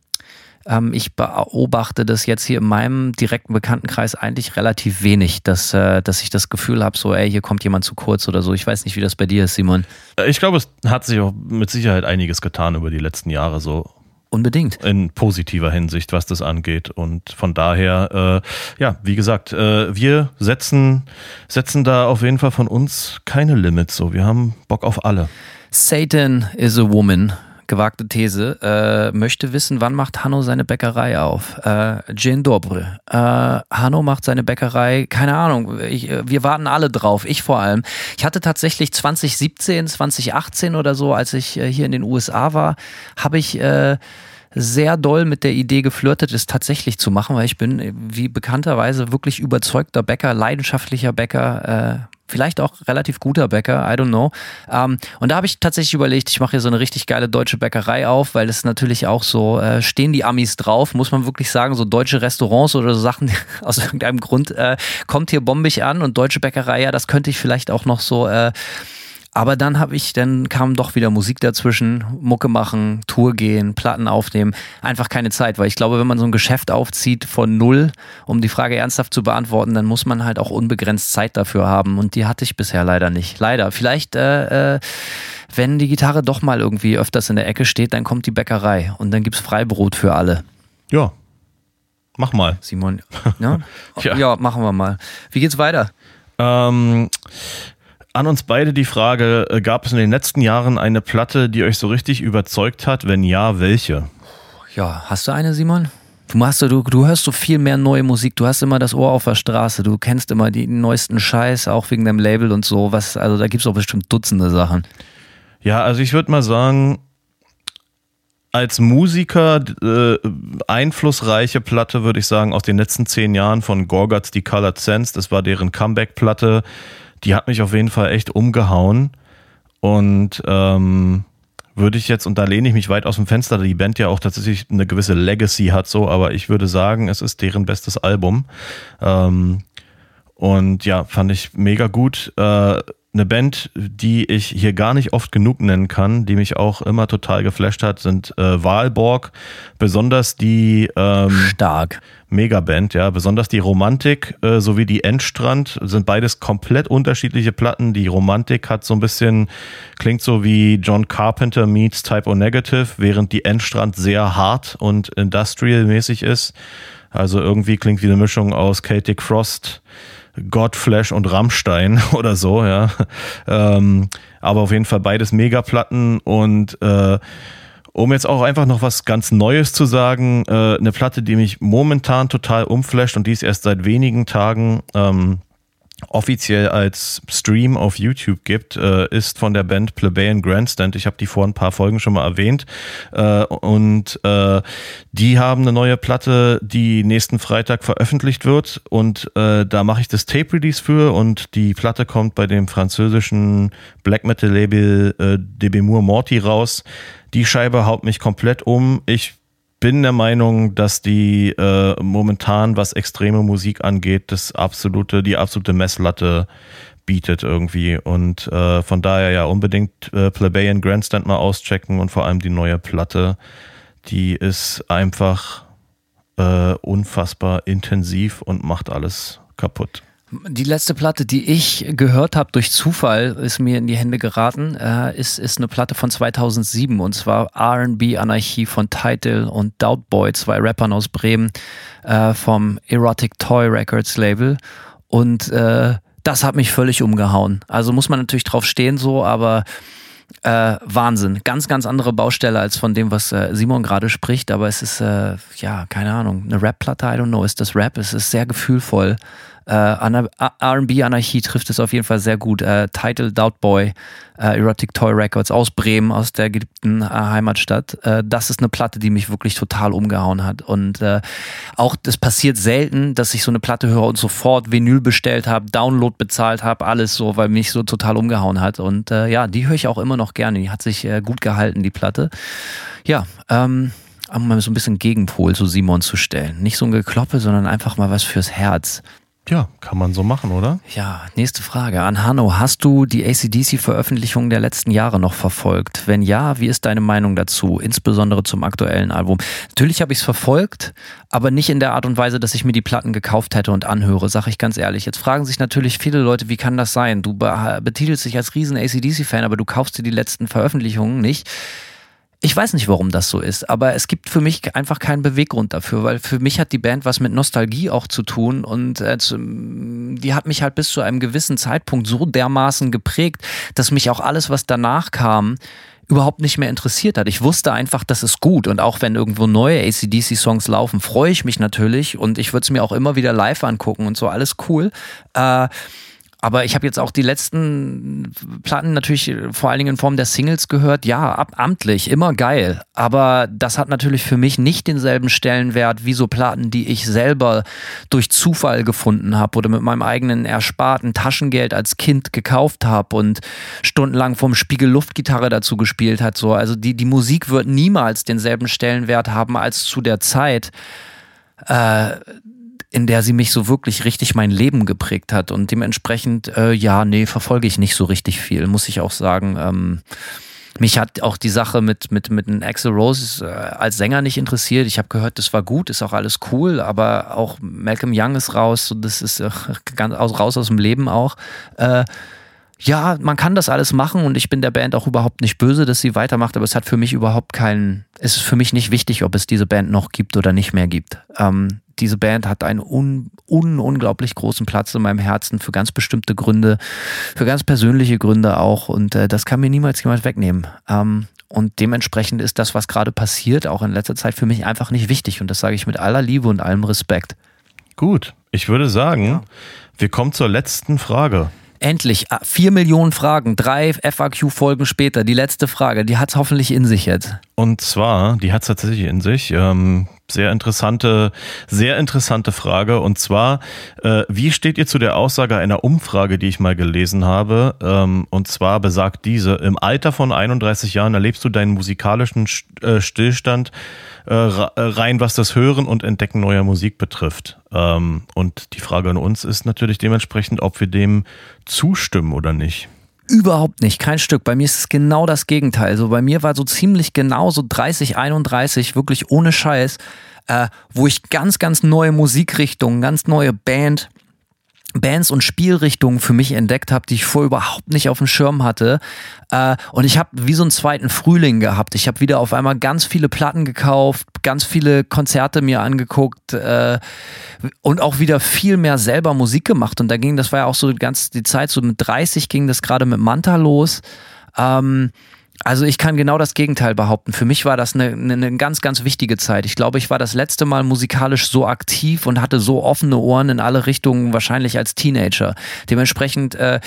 ähm, ich beobachte das jetzt hier in meinem direkten Bekanntenkreis eigentlich relativ wenig, dass, äh, dass ich das Gefühl habe, so, ey, hier kommt jemand zu kurz oder so. Ich weiß nicht, wie das bei dir ist, Simon. Äh, ich glaube, es hat sich auch mit Sicherheit einiges getan über die letzten Jahre so. Unbedingt. In positiver Hinsicht, was das angeht. Und von daher, äh, ja, wie gesagt, äh, wir setzen, setzen da auf jeden Fall von uns keine Limits. So, wir haben Bock auf alle. Satan is a woman gewagte These, äh, möchte wissen, wann macht Hanno seine Bäckerei auf? Äh, Dzień dobry. Äh, Hanno macht seine Bäckerei, keine Ahnung, ich, äh, wir warten alle drauf, ich vor allem. Ich hatte tatsächlich 2017, 2018 oder so, als ich äh, hier in den USA war, habe ich äh, sehr doll mit der Idee geflirtet, es tatsächlich zu machen, weil ich bin, äh, wie bekannterweise, wirklich überzeugter Bäcker, leidenschaftlicher Bäcker, äh, vielleicht auch relativ guter Bäcker, I don't know. Ähm, und da habe ich tatsächlich überlegt, ich mache hier so eine richtig geile deutsche Bäckerei auf, weil es natürlich auch so, äh, stehen die Amis drauf, muss man wirklich sagen, so deutsche Restaurants oder so Sachen aus irgendeinem Grund äh, kommt hier bombig an und deutsche Bäckerei, ja, das könnte ich vielleicht auch noch so äh, aber dann habe ich, dann kam doch wieder Musik dazwischen, Mucke machen, Tour gehen, Platten aufnehmen. Einfach keine Zeit, weil ich glaube, wenn man so ein Geschäft aufzieht von null, um die Frage ernsthaft zu beantworten, dann muss man halt auch unbegrenzt Zeit dafür haben. Und die hatte ich bisher leider nicht. Leider. Vielleicht, äh, äh, wenn die Gitarre doch mal irgendwie öfters in der Ecke steht, dann kommt die Bäckerei und dann gibt's Freibrot für alle. Ja. Mach mal. Simon, ja? ja. ja, machen wir mal. Wie geht's weiter? Ähm, an uns beide die Frage, äh, gab es in den letzten Jahren eine Platte, die euch so richtig überzeugt hat? Wenn ja, welche? Ja, hast du eine, Simon? Du, hast, du, du hörst so viel mehr neue Musik, du hast immer das Ohr auf der Straße, du kennst immer die neuesten Scheiß, auch wegen deinem Label und so. Was, also da gibt es auch bestimmt Dutzende Sachen. Ja, also ich würde mal sagen, als Musiker äh, einflussreiche Platte, würde ich sagen, aus den letzten zehn Jahren von Gorguts, die Colored Sense. Das war deren Comeback-Platte die hat mich auf jeden Fall echt umgehauen. Und ähm, würde ich jetzt, und da lehne ich mich weit aus dem Fenster, da die Band ja auch tatsächlich eine gewisse Legacy hat, so, aber ich würde sagen, es ist deren bestes Album. Ähm, und ja, fand ich mega gut. Äh, eine Band, die ich hier gar nicht oft genug nennen kann, die mich auch immer total geflasht hat, sind äh, Wahlborg. Besonders die ähm, Stark. Megaband, ja. Besonders die Romantik äh, sowie die Endstrand sind beides komplett unterschiedliche Platten. Die Romantik hat so ein bisschen, klingt so wie John Carpenter meets Type O Negative, während die Endstrand sehr hart und industrial-mäßig ist. Also irgendwie klingt wie eine Mischung aus Celtic Frost, Godflash und Rammstein oder so, ja. Ähm, aber auf jeden Fall beides Megaplatten und äh, um jetzt auch einfach noch was ganz Neues zu sagen, äh, eine Platte, die mich momentan total umflasht und die ist erst seit wenigen Tagen ähm, offiziell als Stream auf YouTube gibt, äh, ist von der Band Plebeian Grandstand. Ich habe die vor ein paar Folgen schon mal erwähnt. Äh, und äh, die haben eine neue Platte, die nächsten Freitag veröffentlicht wird. Und äh, da mache ich das Tape-Release für. Und die Platte kommt bei dem französischen Black Metal-Label äh, Moore Morty raus. Die Scheibe haut mich komplett um. Ich bin der Meinung, dass die äh, momentan, was extreme Musik angeht, das absolute, die absolute Messlatte bietet irgendwie. Und äh, von daher ja unbedingt äh, Plebeian Grandstand mal auschecken und vor allem die neue Platte. Die ist einfach äh, unfassbar intensiv und macht alles kaputt. Die letzte Platte, die ich gehört habe durch Zufall, ist mir in die Hände geraten, äh, ist, ist eine Platte von 2007 und zwar RB Anarchie von Title und Doubtboy, zwei Rappern aus Bremen äh, vom Erotic Toy Records Label. Und äh, das hat mich völlig umgehauen. Also muss man natürlich drauf stehen so, aber äh, Wahnsinn. Ganz, ganz andere Baustelle als von dem, was äh, Simon gerade spricht, aber es ist, äh, ja, keine Ahnung, eine Rap-Platte, I don't know, ist das Rap? Es ist sehr gefühlvoll. Äh, RB-Anarchie trifft es auf jeden Fall sehr gut. Äh, Title Doubtboy, äh, Erotic Toy Records aus Bremen, aus der geliebten äh, Heimatstadt. Äh, das ist eine Platte, die mich wirklich total umgehauen hat. Und äh, auch das passiert selten, dass ich so eine Platte höre und sofort Vinyl bestellt habe, Download bezahlt habe, alles so, weil mich so total umgehauen hat. Und ja, die höre ich auch immer noch gerne. Die hat sich gut gehalten, die Platte. Ja, ähm, um mal so ein bisschen Gegenpol zu Simon zu stellen. Nicht so ein Gekloppe, sondern einfach mal was fürs Herz. Ja, kann man so machen, oder? Ja, nächste Frage an Hanno. Hast du die ACDC-Veröffentlichungen der letzten Jahre noch verfolgt? Wenn ja, wie ist deine Meinung dazu, insbesondere zum aktuellen Album? Natürlich habe ich es verfolgt, aber nicht in der Art und Weise, dass ich mir die Platten gekauft hätte und anhöre, sage ich ganz ehrlich. Jetzt fragen sich natürlich viele Leute, wie kann das sein? Du betitelst dich als riesen ACDC-Fan, aber du kaufst dir die letzten Veröffentlichungen nicht. Ich weiß nicht, warum das so ist, aber es gibt für mich einfach keinen Beweggrund dafür, weil für mich hat die Band was mit Nostalgie auch zu tun und äh, die hat mich halt bis zu einem gewissen Zeitpunkt so dermaßen geprägt, dass mich auch alles, was danach kam, überhaupt nicht mehr interessiert hat. Ich wusste einfach, das ist gut und auch wenn irgendwo neue ACDC-Songs laufen, freue ich mich natürlich und ich würde es mir auch immer wieder live angucken und so, alles cool. Äh, aber ich habe jetzt auch die letzten Platten natürlich vor allen Dingen in Form der Singles gehört. Ja, ab, amtlich, immer geil. Aber das hat natürlich für mich nicht denselben Stellenwert wie so Platten, die ich selber durch Zufall gefunden habe oder mit meinem eigenen ersparten Taschengeld als Kind gekauft habe und stundenlang vom Spiegel Luftgitarre dazu gespielt hat. So, also die, die Musik wird niemals denselben Stellenwert haben als zu der Zeit. Äh, in der sie mich so wirklich richtig mein Leben geprägt hat. Und dementsprechend, äh, ja, nee, verfolge ich nicht so richtig viel, muss ich auch sagen. Ähm, mich hat auch die Sache mit, mit, mit Axel Rose äh, als Sänger nicht interessiert. Ich habe gehört, das war gut, ist auch alles cool, aber auch Malcolm Young ist raus, und das ist äh, ganz aus, raus aus dem Leben auch. Äh, ja, man kann das alles machen und ich bin der Band auch überhaupt nicht böse, dass sie weitermacht, aber es hat für mich überhaupt keinen, es ist für mich nicht wichtig, ob es diese Band noch gibt oder nicht mehr gibt. Ähm, diese Band hat einen un, un, unglaublich großen Platz in meinem Herzen für ganz bestimmte Gründe, für ganz persönliche Gründe auch und äh, das kann mir niemals jemand wegnehmen. Ähm, und dementsprechend ist das, was gerade passiert, auch in letzter Zeit für mich einfach nicht wichtig und das sage ich mit aller Liebe und allem Respekt. Gut, ich würde sagen, ja. wir kommen zur letzten Frage. Endlich, ah, vier Millionen Fragen, drei FAQ-Folgen später. Die letzte Frage, die hat es hoffentlich in sich jetzt. Und zwar, die hat es tatsächlich in sich. Ähm, sehr interessante, sehr interessante Frage. Und zwar, äh, wie steht ihr zu der Aussage einer Umfrage, die ich mal gelesen habe? Ähm, und zwar besagt diese, im Alter von 31 Jahren erlebst du deinen musikalischen äh, Stillstand äh, rein, was das Hören und Entdecken neuer Musik betrifft. Ähm, und die Frage an uns ist natürlich dementsprechend, ob wir dem zustimmen oder nicht. Überhaupt nicht, kein Stück. Bei mir ist es genau das Gegenteil. Also bei mir war so ziemlich genau so 30, 31, wirklich ohne Scheiß, äh, wo ich ganz, ganz neue Musikrichtungen, ganz neue Band, Bands und Spielrichtungen für mich entdeckt habe, die ich vorher überhaupt nicht auf dem Schirm hatte. Äh, und ich habe wie so einen zweiten Frühling gehabt. Ich habe wieder auf einmal ganz viele Platten gekauft, ganz viele Konzerte mir angeguckt äh, und auch wieder viel mehr selber Musik gemacht. Und da ging, das war ja auch so ganz die Zeit, so mit 30 ging das gerade mit Manta los. Ähm, Also ich kann genau das Gegenteil behaupten. Für mich war das eine, eine, ganz, ganz wichtige Zeit. Ich glaube, ich war das letzte Mal musikalisch so aktiv und hatte so offene Ohren in alle Richtungen, wahrscheinlich als Teenager. Dementsprechend äh,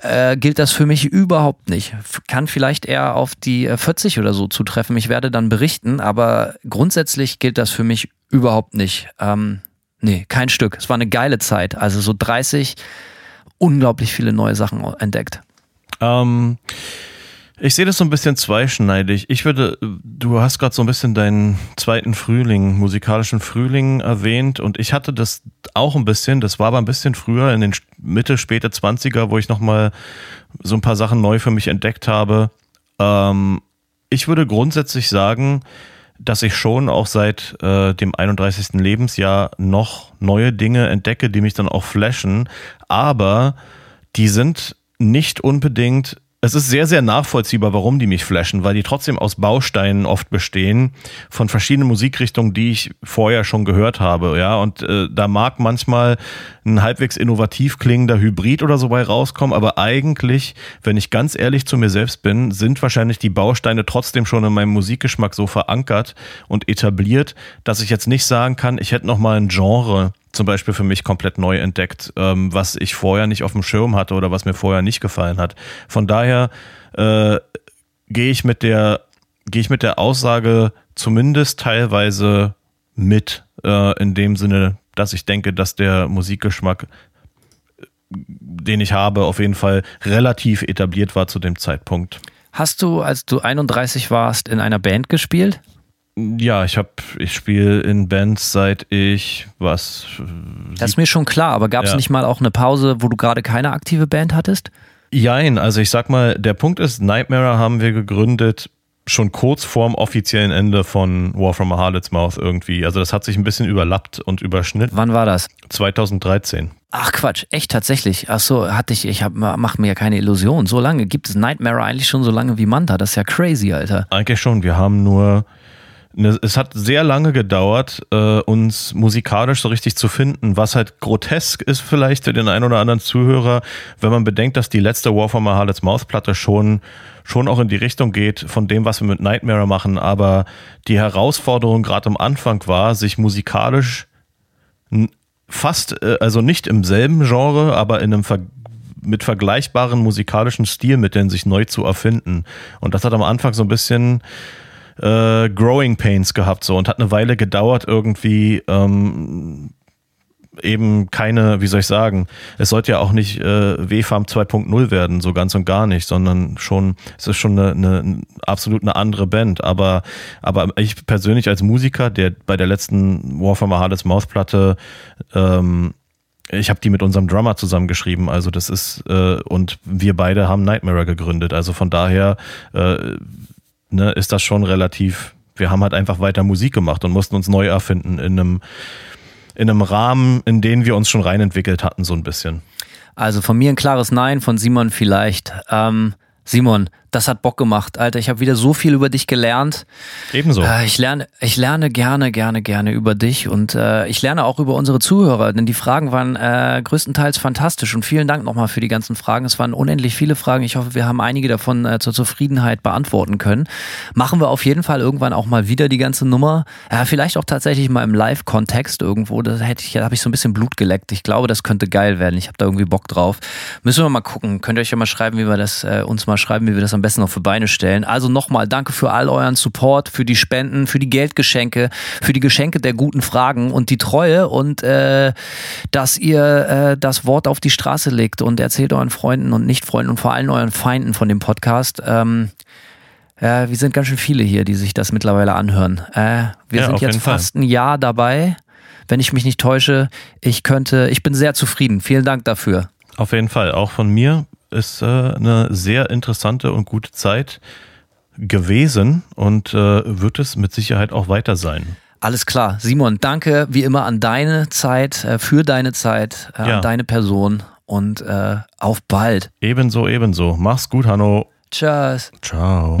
äh, gilt das für mich überhaupt nicht. Kann vielleicht eher auf die 40 äh, oder so zutreffen. Ich werde dann berichten, aber grundsätzlich gilt das für mich überhaupt nicht. Ähm, nee, kein Stück. Es war eine geile Zeit. Also so 30, unglaublich viele neue Sachen entdeckt. Ähm ich sehe das so ein bisschen zweischneidig. Ich würde, du hast gerade so ein bisschen deinen zweiten Frühling, musikalischen Frühling erwähnt und ich hatte das auch ein bisschen, das war aber ein bisschen früher in den Mitte, späte 20er, wo ich nochmal so ein paar Sachen neu für mich entdeckt habe. Ähm, ich würde grundsätzlich sagen, dass ich schon auch seit äh, dem 31. Lebensjahr noch neue Dinge entdecke, die mich dann auch flashen, aber die sind nicht unbedingt es ist sehr, sehr nachvollziehbar, warum die mich flashen, weil die trotzdem aus Bausteinen oft bestehen von verschiedenen Musikrichtungen, die ich vorher schon gehört habe. Ja, und äh, da mag manchmal ein halbwegs innovativ klingender Hybrid oder so bei rauskommen, aber eigentlich, wenn ich ganz ehrlich zu mir selbst bin, sind wahrscheinlich die Bausteine trotzdem schon in meinem Musikgeschmack so verankert und etabliert, dass ich jetzt nicht sagen kann, ich hätte noch mal ein Genre zum Beispiel für mich komplett neu entdeckt, ähm, was ich vorher nicht auf dem Schirm hatte oder was mir vorher nicht gefallen hat. Von daher äh, gehe ich mit der gehe ich mit der Aussage zumindest teilweise mit äh, in dem Sinne, dass ich denke, dass der Musikgeschmack den ich habe, auf jeden Fall relativ etabliert war zu dem Zeitpunkt. Hast du, als du 31 warst, in einer Band gespielt? Ja, ich habe, ich spiele in Bands seit ich was. Das ist mir schon klar, aber gab es ja. nicht mal auch eine Pause, wo du gerade keine aktive Band hattest? Jein, also ich sag mal, der Punkt ist, Nightmare haben wir gegründet schon kurz vorm offiziellen Ende von War from a Harlot's Mouth irgendwie. Also das hat sich ein bisschen überlappt und überschnitten. Wann war das? 2013. Ach Quatsch, echt tatsächlich. Ach so, hatte ich, ich hab, mach mir ja keine Illusion. So lange gibt es Nightmare eigentlich schon so lange wie Manta. Das ist ja crazy, Alter. Eigentlich schon. Wir haben nur es hat sehr lange gedauert, äh, uns musikalisch so richtig zu finden, was halt grotesk ist vielleicht für den einen oder anderen Zuhörer, wenn man bedenkt, dass die letzte War from a Mouth Platte schon, schon auch in die Richtung geht von dem, was wir mit Nightmare machen, aber die Herausforderung gerade am Anfang war, sich musikalisch fast, äh, also nicht im selben Genre, aber in einem Ver mit vergleichbaren musikalischen Stilmitteln sich neu zu erfinden. Und das hat am Anfang so ein bisschen äh, Growing Pains gehabt so und hat eine Weile gedauert irgendwie ähm, eben keine, wie soll ich sagen, es sollte ja auch nicht äh, WFARM 2.0 werden, so ganz und gar nicht, sondern schon, es ist schon eine, eine absolut eine andere Band. Aber, aber ich persönlich als Musiker, der bei der letzten War from a Hardest Mouth Platte ähm, ich habe die mit unserem Drummer zusammengeschrieben, also das ist äh, und wir beide haben Nightmare gegründet. Also von daher äh, ne, ist das schon relativ, wir haben halt einfach weiter Musik gemacht und mussten uns neu erfinden in einem, in einem Rahmen, in den wir uns schon reinentwickelt hatten, so ein bisschen. Also von mir ein klares Nein, von Simon vielleicht. Ähm, Simon, das hat Bock gemacht, Alter. Ich habe wieder so viel über dich gelernt. Ebenso. Äh, ich lerne, ich lerne gerne, gerne, gerne über dich und äh, ich lerne auch über unsere Zuhörer, denn die Fragen waren äh, größtenteils fantastisch und vielen Dank nochmal für die ganzen Fragen. Es waren unendlich viele Fragen. Ich hoffe, wir haben einige davon äh, zur Zufriedenheit beantworten können. Machen wir auf jeden Fall irgendwann auch mal wieder die ganze Nummer. Ja, vielleicht auch tatsächlich mal im Live-Kontext irgendwo. Da hätte ich, da habe ich so ein bisschen Blut geleckt. Ich glaube, das könnte geil werden. Ich habe da irgendwie Bock drauf. Müssen wir mal gucken. Könnt ihr euch ja mal schreiben, wie wir das äh, uns mal schreiben, wie wir das am besten noch für Beine stellen. Also nochmal danke für all euren Support, für die Spenden, für die Geldgeschenke, für die Geschenke der guten Fragen und die Treue und äh, dass ihr äh, das Wort auf die Straße legt und erzählt euren Freunden und Nichtfreunden und vor allem euren Feinden von dem Podcast. Ähm, äh, wir sind ganz schön viele hier, die sich das mittlerweile anhören. Äh, wir ja, sind jetzt fast ein Jahr dabei. Wenn ich mich nicht täusche, ich könnte, ich bin sehr zufrieden. Vielen Dank dafür. Auf jeden Fall, auch von mir ist äh, eine sehr interessante und gute Zeit gewesen und äh, wird es mit Sicherheit auch weiter sein. Alles klar. Simon, danke wie immer an deine Zeit, äh, für deine Zeit, äh, ja. an deine Person und äh, auf bald. Ebenso, ebenso. Mach's gut, Hanno. Tschüss. Ciao.